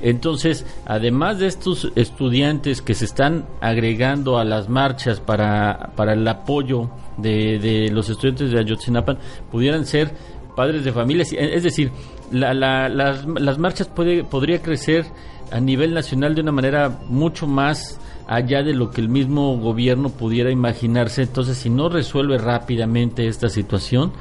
entonces, además de estos estudiantes que se están agregando a las marchas para, para el apoyo de, los estudiantes de Ayotzinapan, pudieran ser padres de familias. Es decir, la, las, las, marchas puede, podría crecer a nivel nacional de una manera mucho más allá de lo que el mismo gobierno pudiera imaginarse. Entonces, si no resuelve rápidamente esta situación,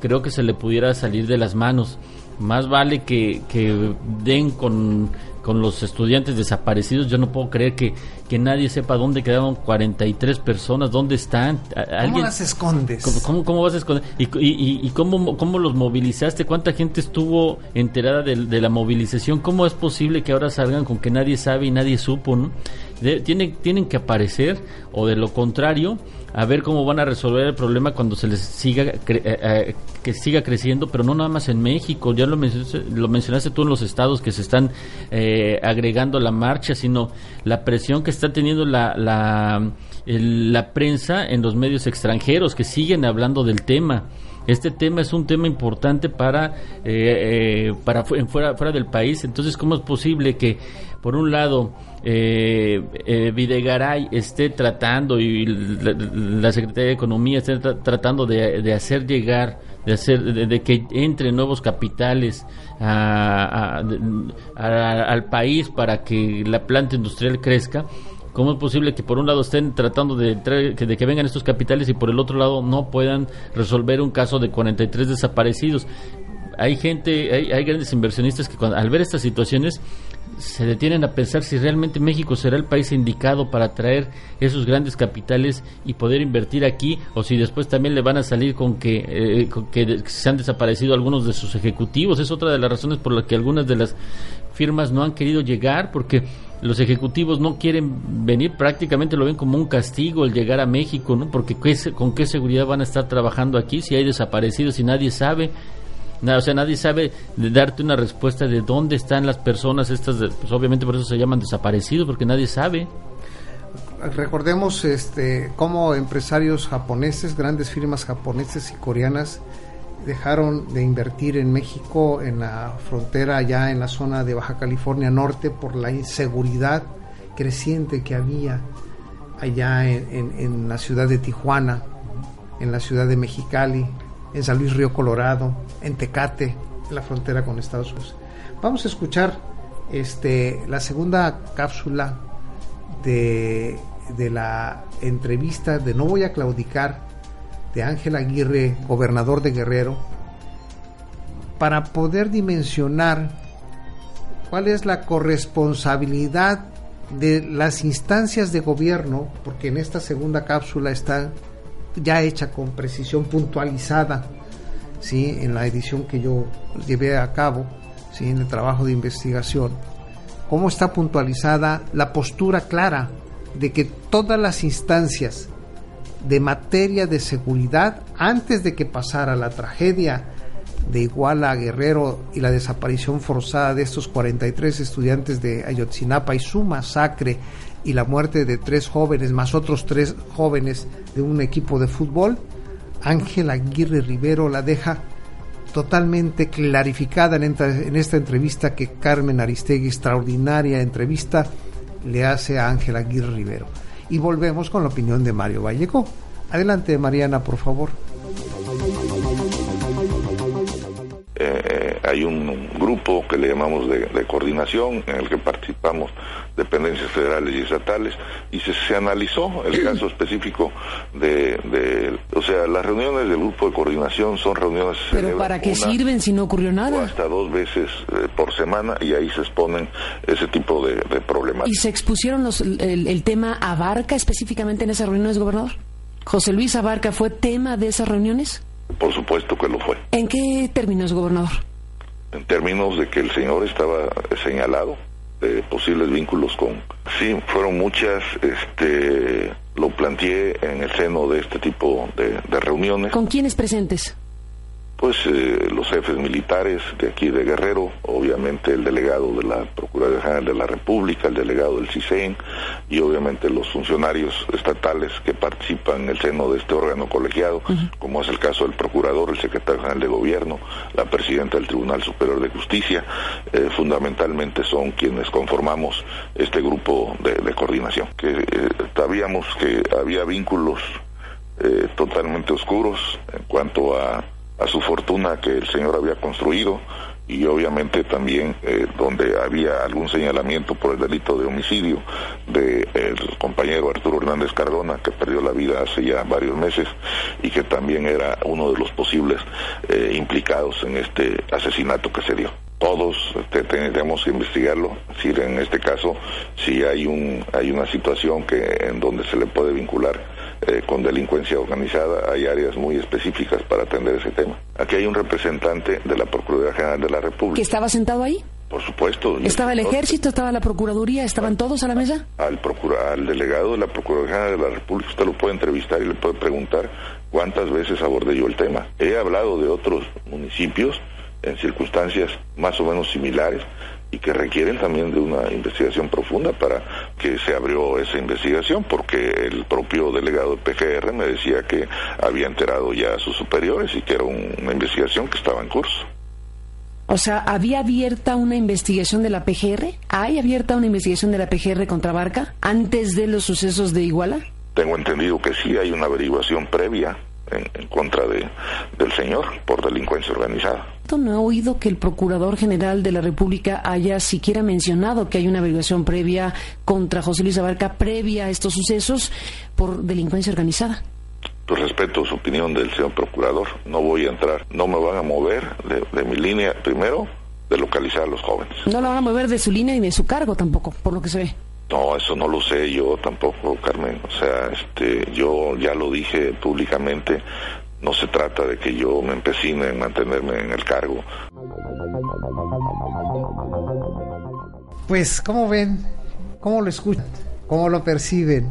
creo que se le pudiera salir de las manos. Más vale que, que den con con los estudiantes desaparecidos. Yo no puedo creer que, que nadie sepa dónde quedaron 43 personas, dónde están. ¿Alguien, ¿Cómo las escondes? ¿Cómo, cómo, vas a esconder? ¿Y, y, y cómo, cómo, los movilizaste? ¿Cuánta gente estuvo enterada de, de, la movilización? ¿Cómo es posible que ahora salgan con que nadie sabe y nadie supo? ¿no? Tienen, tienen que aparecer o de lo contrario a ver cómo van a resolver el problema cuando se les siga eh, eh, que siga creciendo, pero no nada más en México, ya lo mencionaste, lo mencionaste tú en los estados que se están eh, agregando la marcha, sino la presión que está teniendo la, la, la prensa en los medios extranjeros que siguen hablando del tema. Este tema es un tema importante para, para fuera, fuera del país, entonces ¿cómo es posible que por un lado eh, eh, Videgaray esté tratando y la, Secretaría de Economía esté tratando de, hacer llegar, de hacer, de, que entren nuevos capitales al país para que la planta industrial crezca. ¿Cómo es posible que por un lado estén tratando de, de que vengan estos capitales y por el otro lado no puedan resolver un caso de 43 desaparecidos? Hay gente, hay, hay grandes inversionistas que al ver estas situaciones se detienen a pensar si realmente México será el país indicado para traer esos grandes capitales y poder invertir aquí o si después también le van a salir con que, eh, que se han desaparecido algunos de sus ejecutivos. Es otra de las razones por las que algunas de las firmas no han querido llegar porque los ejecutivos no quieren venir, prácticamente lo ven como un castigo el llegar a México, ¿no? Porque con qué seguridad van a estar trabajando aquí si hay desaparecidos y nadie sabe o sea, nadie sabe darte una respuesta de dónde están las personas estas, pues obviamente por eso se llaman desaparecidos, porque nadie sabe. Recordemos este cómo empresarios japoneses, grandes firmas japoneses y coreanas dejaron de invertir en México en la frontera allá en la zona de Baja California Norte por la inseguridad creciente que había allá en, en la ciudad de Tijuana, en la ciudad de Mexicali, en San Luis Río Colorado, en Tecate, en la frontera con Estados Unidos. Vamos a escuchar este, la segunda cápsula de, de la entrevista de No voy a claudicar de Ángel Aguirre, gobernador de Guerrero, para poder dimensionar cuál es la corresponsabilidad de las instancias de gobierno, porque en esta segunda cápsula está ya hecha con precisión puntualizada, ¿sí? en la edición que yo llevé a cabo, ¿sí? en el trabajo de investigación, cómo está puntualizada la postura clara de que todas las instancias de materia de seguridad, antes de que pasara la tragedia de Iguala a Guerrero y la desaparición forzada de estos 43 estudiantes de Ayotzinapa y su masacre y la muerte de tres jóvenes, más otros tres jóvenes de un equipo de fútbol, Ángel Aguirre Rivero la deja totalmente clarificada en esta, entrevista que Carmen Aristegui, extraordinaria entrevista, le hace a Ángel Aguirre Rivero. Y volvemos con la opinión de Mario Vallejo. Adelante, Mariana, por favor. Hay un grupo que le llamamos de, coordinación en el que participamos dependencias federales y estatales y se, analizó el caso específico de, o sea, las reuniones del grupo de coordinación son reuniones... Pero ¿para qué sirven si no ocurrió nada? hasta dos veces eh, por semana y ahí se exponen ese tipo de, problemas. ¿Y se expusieron los, el, el tema Abarca específicamente en esas reuniones, gobernador? ¿José Luis Abarca fue tema de esas reuniones? Por supuesto que lo fue. ¿En qué términos, gobernador? En términos de que el señor estaba señalado de posibles vínculos con... Sí, fueron muchas, este, lo planteé en el seno de este tipo de, reuniones. ¿Con quiénes presentes? Pues eh, los jefes militares de aquí de Guerrero, obviamente el delegado de la Procuraduría General de la República, el delegado del CISEN y obviamente los funcionarios estatales que participan en el seno de este órgano colegiado, como es el caso del procurador, el secretario general de gobierno, la presidenta del Tribunal Superior de Justicia, eh, fundamentalmente son quienes conformamos este grupo de, coordinación. Que eh, sabíamos que había vínculos totalmente oscuros en cuanto a a su fortuna que el señor había construido y obviamente también eh, donde había algún señalamiento por el delito de homicidio del el compañero Arturo Hernández Cardona, que perdió la vida hace ya varios meses y que también era uno de los posibles eh, implicados en este asesinato que se dio. Todos este, tendríamos que investigarlo, si en este caso si hay un hay una situación que en donde se le puede vincular eh, con delincuencia organizada, hay áreas muy específicas para atender ese tema. Aquí hay un representante de la Procuraduría General de la República. ¿Que estaba sentado ahí? Por supuesto. ¿Estaba el ejército, estaba la Procuraduría, estaban todos a la mesa? Al, procura, al delegado de la Procuraduría General de la República usted lo puede entrevistar y le puede preguntar cuántas veces abordé yo el tema. He hablado de otros municipios en circunstancias más o menos similares y que requieren también de una investigación profunda para que se abrió esa investigación, porque el propio delegado del PGR me decía que había enterado ya a sus superiores y que era una investigación que estaba en curso. O sea, ¿había abierta una investigación de la PGR? ¿Hay abierta una investigación de la PGR contra Barca antes de los sucesos de Iguala? Tengo entendido que sí hay una averiguación previa en, contra de, del señor por delincuencia organizada. No he oído que el Procurador General de la República haya siquiera mencionado que hay una averiguación previa contra José Luis Abarca previa a estos sucesos por delincuencia organizada. Pues respeto su opinión del señor Procurador. No voy a entrar, no me van a mover de, de mi línea primero de localizar a los jóvenes. No lo van a mover de su línea ni de su cargo tampoco, por lo que se ve. No, eso no lo sé yo tampoco, Carmen. O sea, este, yo ya lo dije públicamente. No se trata de que yo me empecine en mantenerme en el cargo. Pues, ¿cómo ven? ¿Cómo lo escuchan? ¿Cómo lo perciben?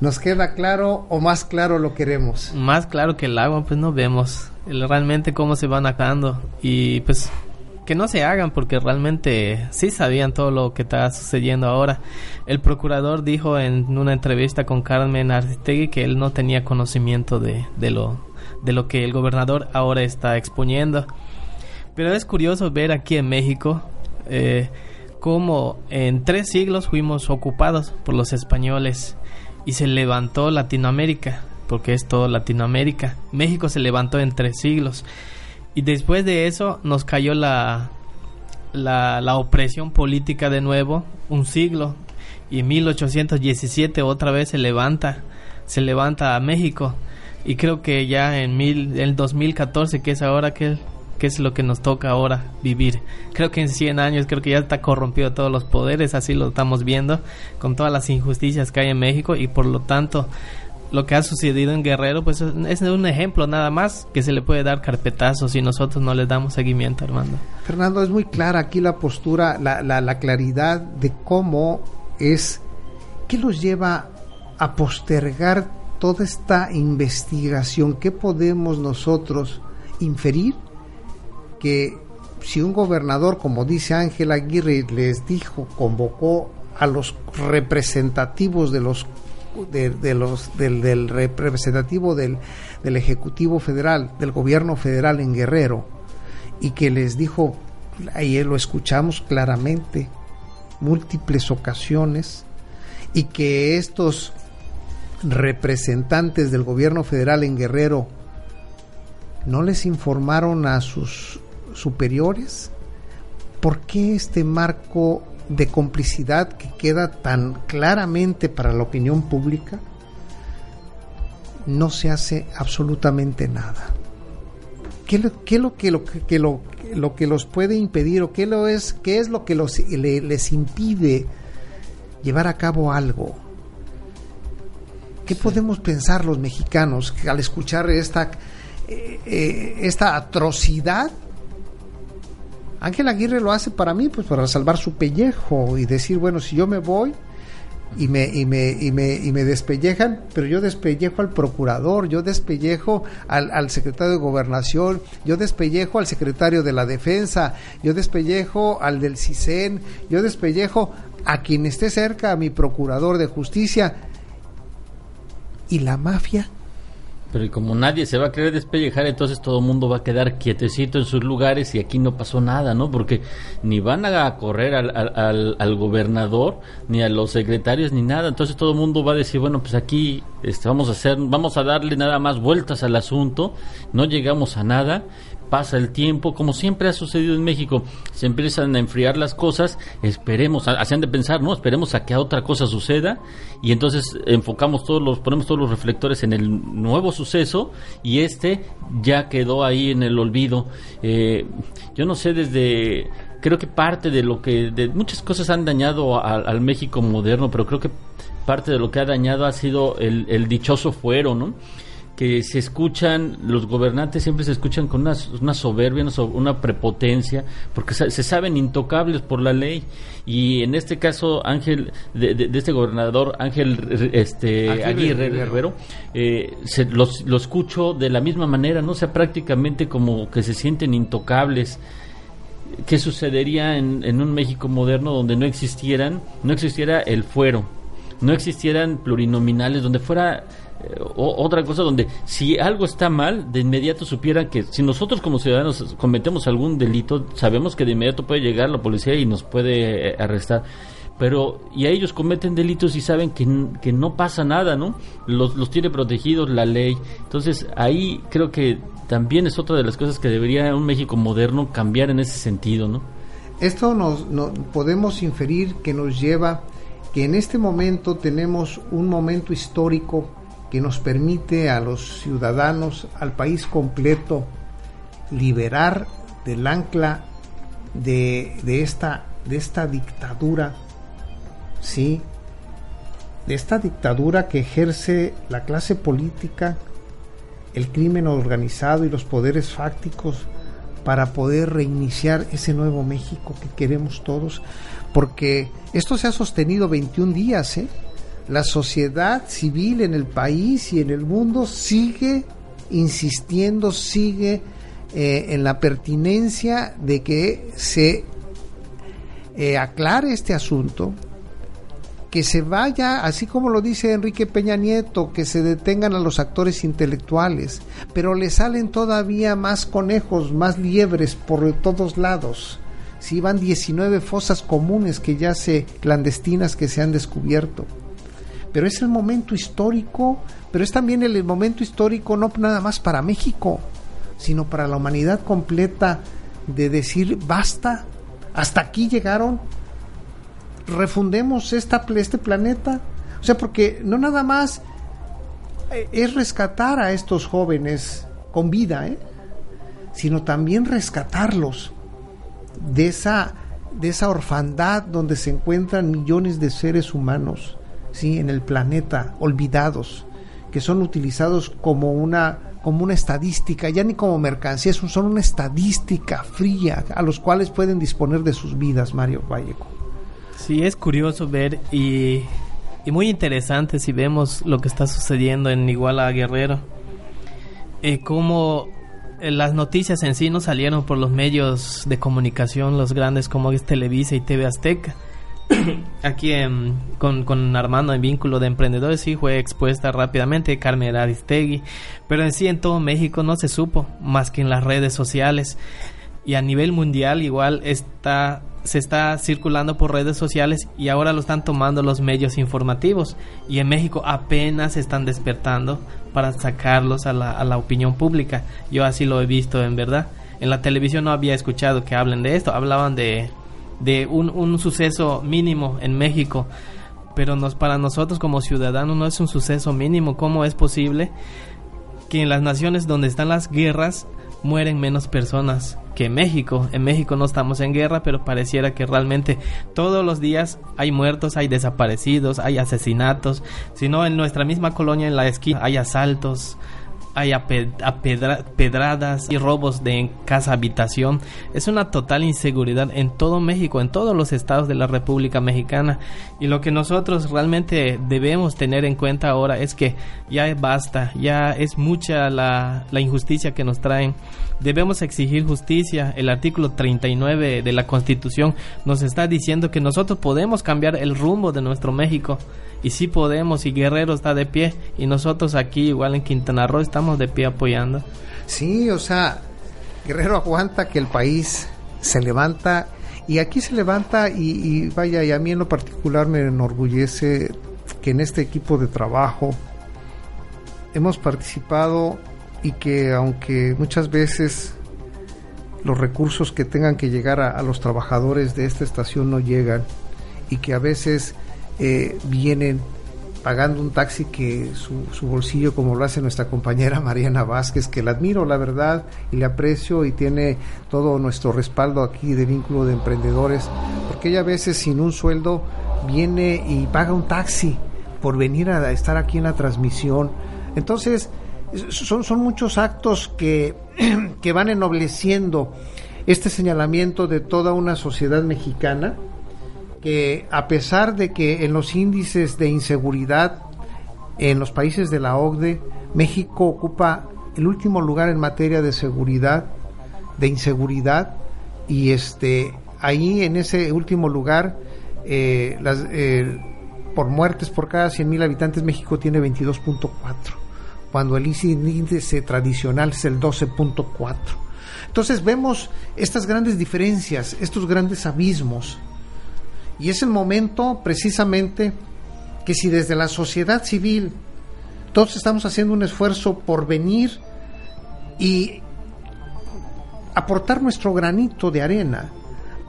¿Nos queda claro o más claro lo queremos? Más claro que el agua, pues no vemos realmente cómo se van acabando. Y pues que no se hagan porque realmente sí sabían todo lo que está sucediendo ahora. El procurador dijo en una entrevista con Carmen Aristegui que él no tenía conocimiento de, de, lo, de lo que el gobernador ahora está exponiendo. Pero es curioso ver aquí en México eh, cómo en tres siglos fuimos ocupados por los españoles y se levantó Latinoamérica, porque es todo Latinoamérica. México se levantó en tres siglos. Y después de eso nos cayó la, la, opresión política de nuevo, un siglo. Y en 1817 otra vez se levanta, se levanta a México. Y creo que ya en mil, el 2014, que es ahora que, que es lo que nos toca ahora vivir. Creo que en 100 años creo que ya está corrompido todos los poderes, así lo estamos viendo, con todas las injusticias que hay en México y por lo tanto lo que ha sucedido en Guerrero, pues es un ejemplo nada más que se le puede dar carpetazo si nosotros no le damos seguimiento, Armando. Fernando, es muy clara aquí la postura, la, la, la claridad de cómo es, ¿qué los lleva a postergar toda esta investigación? ¿Qué podemos nosotros inferir? Que si un gobernador, como dice Ángel Aguirre, les dijo, convocó a los representativos de los de, los, del, representativo del, del Ejecutivo Federal, del Gobierno Federal en Guerrero, y que les dijo, ahí lo escuchamos claramente, múltiples ocasiones, y que estos representantes del gobierno federal en Guerrero no les informaron a sus superiores? ¿Por qué este marco de complicidad que queda tan claramente para la opinión pública, no se hace absolutamente nada. ¿Qué, qué lo, que, lo, que, lo, lo, que los puede impedir o qué, lo es, qué es lo que los, les impide llevar a cabo algo? ¿Qué podemos pensar los mexicanos al escuchar esta, eh, eh, esta atrocidad Ángel Aguirre lo hace para mí, pues para salvar su pellejo y decir, bueno, si yo me voy y me, y me, y me, y me despellejan, pero yo despellejo al procurador, yo despellejo al, al secretario de gobernación, yo despellejo al secretario de la defensa, yo despellejo al del CISEN, yo despellejo a quien esté cerca, a mi procurador de justicia. ¿Y la mafia? Pero como nadie se va a querer despellejar, entonces todo el mundo va a quedar quietecito en sus lugares y aquí no pasó nada, ¿no? Porque ni van a correr al, al, al gobernador, ni a los secretarios, ni nada. Entonces todo el mundo va a decir, bueno, pues aquí este, vamos a hacer, vamos a darle nada más vueltas al asunto, no llegamos a nada, pasa el tiempo, como siempre ha sucedido en México, se empiezan a enfriar las cosas, esperemos, hacían de pensar, ¿no? Esperemos a que otra cosa suceda y entonces enfocamos todos los, ponemos todos los reflectores en el nuevo suceso y este ya quedó ahí en el olvido. Eh, yo no sé desde creo que parte de lo que de muchas cosas han dañado al México moderno, pero creo que parte de lo que ha dañado ha sido el, el dichoso fuero, ¿no? Que se escuchan, los gobernantes siempre se escuchan con una, una soberbia, una, prepotencia, porque se, saben intocables por la ley. Y en este caso, Ángel, de, este gobernador, Ángel este, Aguirre, Guerrero, eh, se, los, lo escucho de la misma manera, ¿no? sea, prácticamente como que se sienten intocables. ¿Qué sucedería en, en un México moderno donde no existieran, no existiera el fuero, no existieran plurinominales, donde fuera otra cosa donde si algo está mal, de inmediato supieran que si nosotros como ciudadanos cometemos algún delito, sabemos que de inmediato puede llegar la policía y nos puede eh, arrestar. Pero, y a ellos cometen delitos y saben que, que no pasa nada, ¿no? Los, los tiene protegidos la ley. Entonces, ahí creo que también es otra de las cosas que debería un México moderno cambiar en ese sentido, ¿no? Esto nos podemos inferir que nos lleva que en este momento tenemos un momento histórico que nos permite a los ciudadanos, al país completo, liberar del ancla de, esta, de esta dictadura, ¿sí? De esta dictadura que ejerce la clase política, el crimen organizado y los poderes fácticos para poder reiniciar ese nuevo México que queremos todos, porque esto se ha sostenido 21 días, ¿eh? La sociedad civil en el país y en el mundo sigue insistiendo, sigue eh, en la pertinencia de que se eh, aclare este asunto, que se vaya, así como lo dice Enrique Peña Nieto, que se detengan a los actores intelectuales, pero le salen todavía más conejos, más liebres por todos lados. Si van 19 fosas comunes que ya se clandestinas que se han descubierto pero es el momento histórico, pero es también el momento histórico no nada más para México, sino para la humanidad completa de decir basta, hasta aquí llegaron, refundemos este planeta. O sea, porque no nada más eh, es rescatar a estos jóvenes con vida, ¿eh? sino también rescatarlos de esa, de esa orfandad donde se encuentran millones de seres humanos ¿sí? en el planeta, olvidados, que son utilizados como una, como una estadística, ya ni como mercancía, son una estadística fría a los cuales pueden disponer de sus vidas, Mario Vallejo. Sí, es curioso ver y, y muy interesante si vemos lo que está sucediendo en Iguala Guerrero. Eh, cómo eh, las noticias en sí no salieron por los medios de comunicación, los grandes como es Televisa y TV Azteca aquí con, con, Armando en vínculo de emprendedores sí fue expuesta rápidamente Carmen Aristegui, pero en sí en todo México no se supo más que en las redes sociales y a nivel mundial igual está se está circulando por redes sociales y ahora lo están tomando los medios informativos y en México apenas están despertando para sacarlos a la, a la opinión pública. Yo así lo he visto en verdad. En la televisión no había escuchado que hablen de esto, hablaban de de un, un suceso mínimo en México, pero nos, para nosotros como ciudadanos no es un suceso mínimo. ¿Cómo es posible que en las naciones donde están las guerras mueren menos personas que en México? En México no estamos en guerra, pero pareciera que realmente todos los días hay muertos, hay desaparecidos, hay asesinatos, sino en nuestra misma colonia en la esquina hay asaltos, hay pedradas y robos de casa habitación. Es una total inseguridad en todo México, en todos los estados de la República Mexicana. Y lo que nosotros realmente debemos tener en cuenta ahora es que ya basta, ya es mucha la, la injusticia que nos traen. Debemos exigir justicia. El artículo 39 de la Constitución nos está diciendo que nosotros podemos cambiar el rumbo de nuestro México y sí podemos y Guerrero está de pie y nosotros aquí igual en Quintana Roo estamos de pie apoyando. Sí, o sea, Guerrero aguanta que el país se levanta y aquí se levanta y, vaya, y a mí en lo particular me enorgullece que en este equipo de trabajo hemos participado y que aunque muchas veces los recursos que tengan que llegar a, los trabajadores de esta estación no llegan y que a veces eh, vienen pagando un taxi que su, su, bolsillo, como lo hace nuestra compañera Mariana Vázquez, que la admiro, la verdad, y le aprecio y tiene todo nuestro respaldo aquí de vínculo de emprendedores, porque ella a veces sin un sueldo viene y paga un taxi por venir a estar aquí en la transmisión. Entonces, son, son muchos actos que, que van ennobleciendo este señalamiento de toda una sociedad mexicana que a pesar de que en los índices de inseguridad en los países de la OCDE, México ocupa el último lugar en materia de seguridad, de inseguridad, y este ahí en ese último lugar, eh, las, eh, por muertes por cada 100.000 habitantes, México tiene 22.4, cuando el índice tradicional es el 12.4. Entonces vemos estas grandes diferencias, estos grandes abismos y es el momento precisamente que si desde la sociedad civil todos estamos haciendo un esfuerzo por venir y aportar nuestro granito de arena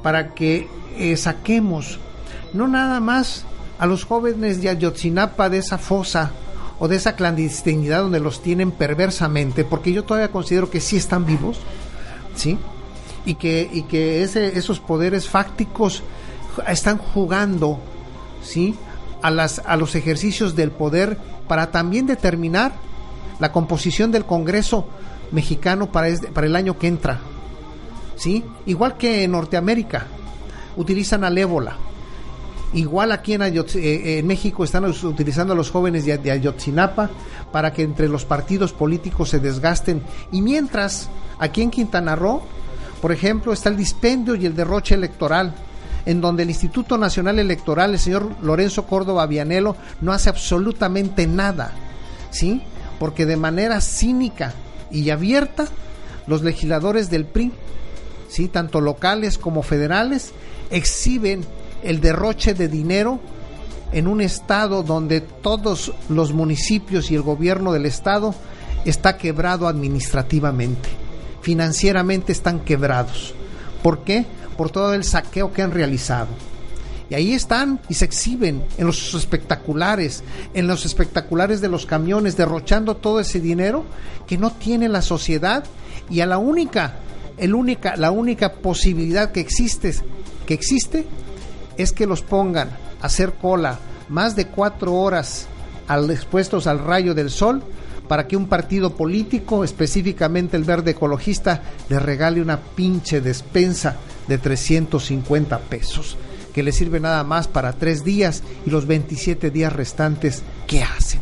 para que eh, saquemos no nada más a los jóvenes de Ayotzinapa de esa fosa o de esa clandestinidad donde los tienen perversamente, porque yo todavía considero que sí están vivos, ¿sí? Y que, y que ese, esos poderes fácticos están jugando, ¿sí? A, las, a los ejercicios del poder para también determinar la composición del Congreso mexicano para, para el año que entra. ¿Sí? Igual que en Norteamérica, utilizan al ébola. Igual aquí en, eh, en México están utilizando a los jóvenes de, de, Ayotzinapa para que entre los partidos políticos se desgasten. Y mientras, aquí en Quintana Roo, por ejemplo, está el dispendio y el derroche electoral en donde el Instituto Nacional Electoral, el señor Lorenzo Córdoba Vianelo, no hace absolutamente nada, ¿sí? Porque de manera cínica y abierta, los legisladores del PRI, ¿sí? Tanto locales como federales, exhiben el derroche de dinero en un estado donde todos los municipios y el gobierno del estado está quebrado administrativamente, financieramente están quebrados. ¿Por qué? por todo el saqueo que han realizado. Y ahí están y se exhiben en los espectaculares, en los espectaculares de los camiones, derrochando todo ese dinero que no tiene la sociedad y a la única, el única, la única posibilidad que existe, que existe es que los pongan a hacer cola más de cuatro horas al, expuestos al rayo del sol para que un partido político, específicamente el verde ecologista, le regale una pinche despensa de 350 pesos, que le sirve nada más para tres días y los 27 días restantes, ¿qué hacen?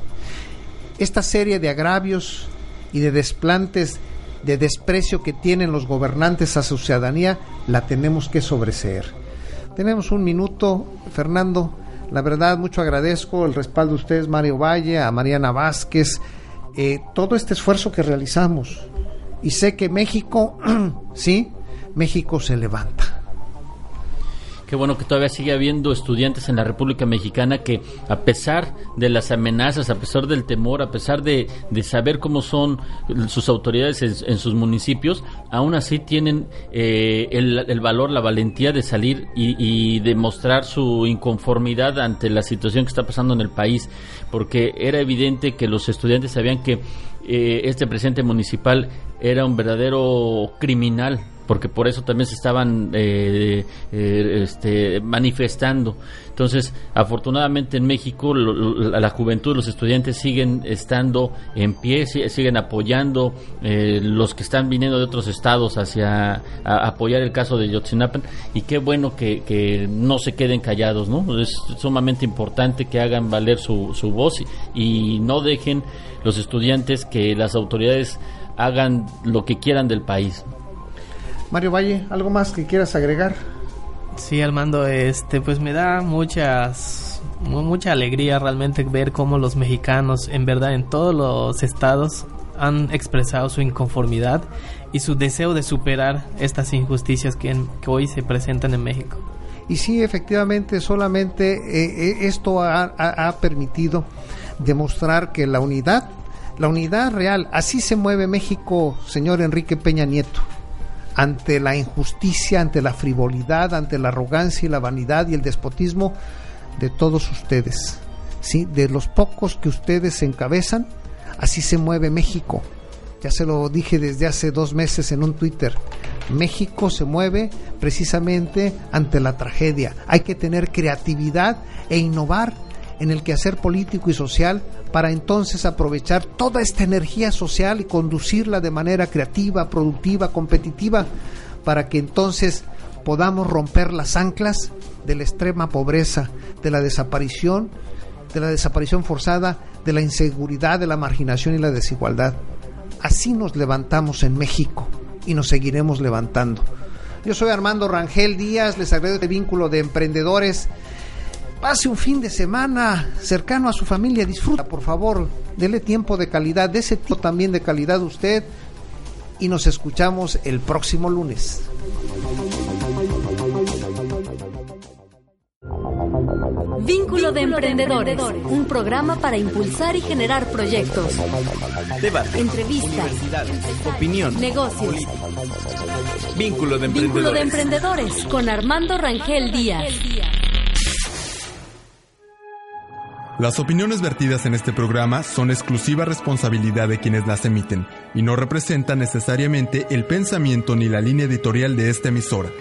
Esta serie de agravios y de desplantes de desprecio que tienen los gobernantes a su ciudadanía, la tenemos que sobreseer. Tenemos un minuto, Fernando. La verdad, mucho agradezco el respaldo de ustedes, Mario Valle, a Mariana Vázquez, eh, todo este esfuerzo que realizamos. Y sé que México, sí, México se levanta. Qué bueno que todavía sigue habiendo estudiantes en la República Mexicana que a pesar de las amenazas, a pesar del temor, a pesar de, saber cómo son sus autoridades en, sus municipios, aún así tienen eh, el, valor, la valentía de salir y, y demostrar su inconformidad ante la situación que está pasando en el país, porque era evidente que los estudiantes sabían que eh, este presidente municipal era un verdadero criminal porque por eso también se estaban eh, eh, este, manifestando. Entonces, afortunadamente en México la juventud, los estudiantes siguen estando en pie, siguen apoyando eh, los que están viniendo de otros estados hacia apoyar el caso de Yotzinapan y qué bueno que, no se queden callados, ¿no? Es sumamente importante que hagan valer su, su voz y no dejen los estudiantes que las autoridades hagan lo que quieran del país. Mario Valle, ¿algo más que quieras agregar? Sí, Armando, este, pues me da muchas, mucha alegría realmente ver cómo los mexicanos, en verdad, en todos los estados han expresado su inconformidad y su deseo de superar estas injusticias que, hoy se presentan en México. Y sí, efectivamente, solamente eh, eh, esto ha, ha permitido demostrar que la unidad La unidad real, así se mueve México, señor Enrique Peña Nieto, ante la injusticia, ante la frivolidad, ante la arrogancia y la vanidad y el despotismo de todos ustedes, ¿sí? De los pocos que ustedes encabezan, así se mueve México. Ya se lo dije desde hace dos meses en un Twitter. México se mueve precisamente ante la tragedia. Hay que tener creatividad e innovar en el quehacer político y social para entonces aprovechar toda esta energía social y conducirla de manera creativa, productiva, competitiva, para que entonces podamos romper las anclas de la extrema pobreza, de la desaparición, de la desaparición forzada, de la inseguridad, de la marginación y la desigualdad. Así nos levantamos en México y nos seguiremos levantando. Yo soy Armando Rangel Díaz, les agradezco este vínculo de emprendedores. Pase un fin de semana cercano a su familia, disfruta, por favor, dele tiempo de calidad, de ese tipo también de calidad usted y nos escuchamos el próximo lunes. Vínculo de Emprendedores, un programa para impulsar y generar proyectos, Debate. entrevistas, Opinión. negocios. Vínculo de Vínculo de. Emprendedores con Armando Rangel Díaz. Las opiniones vertidas en este programa son exclusiva responsabilidad de quienes las emiten y no representan necesariamente el pensamiento ni la línea editorial de esta emisora.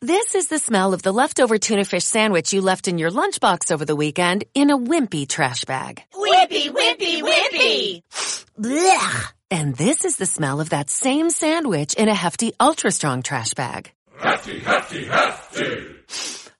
This is the smell of the leftover tuna fish sandwich you left in your lunchbox over the weekend in a wimpy trash bag. Whippy, whippy, whippy! Blech! And this is the smell of that same sandwich in a hefty, ultra strong trash bag. Hefty, hefty, hefty!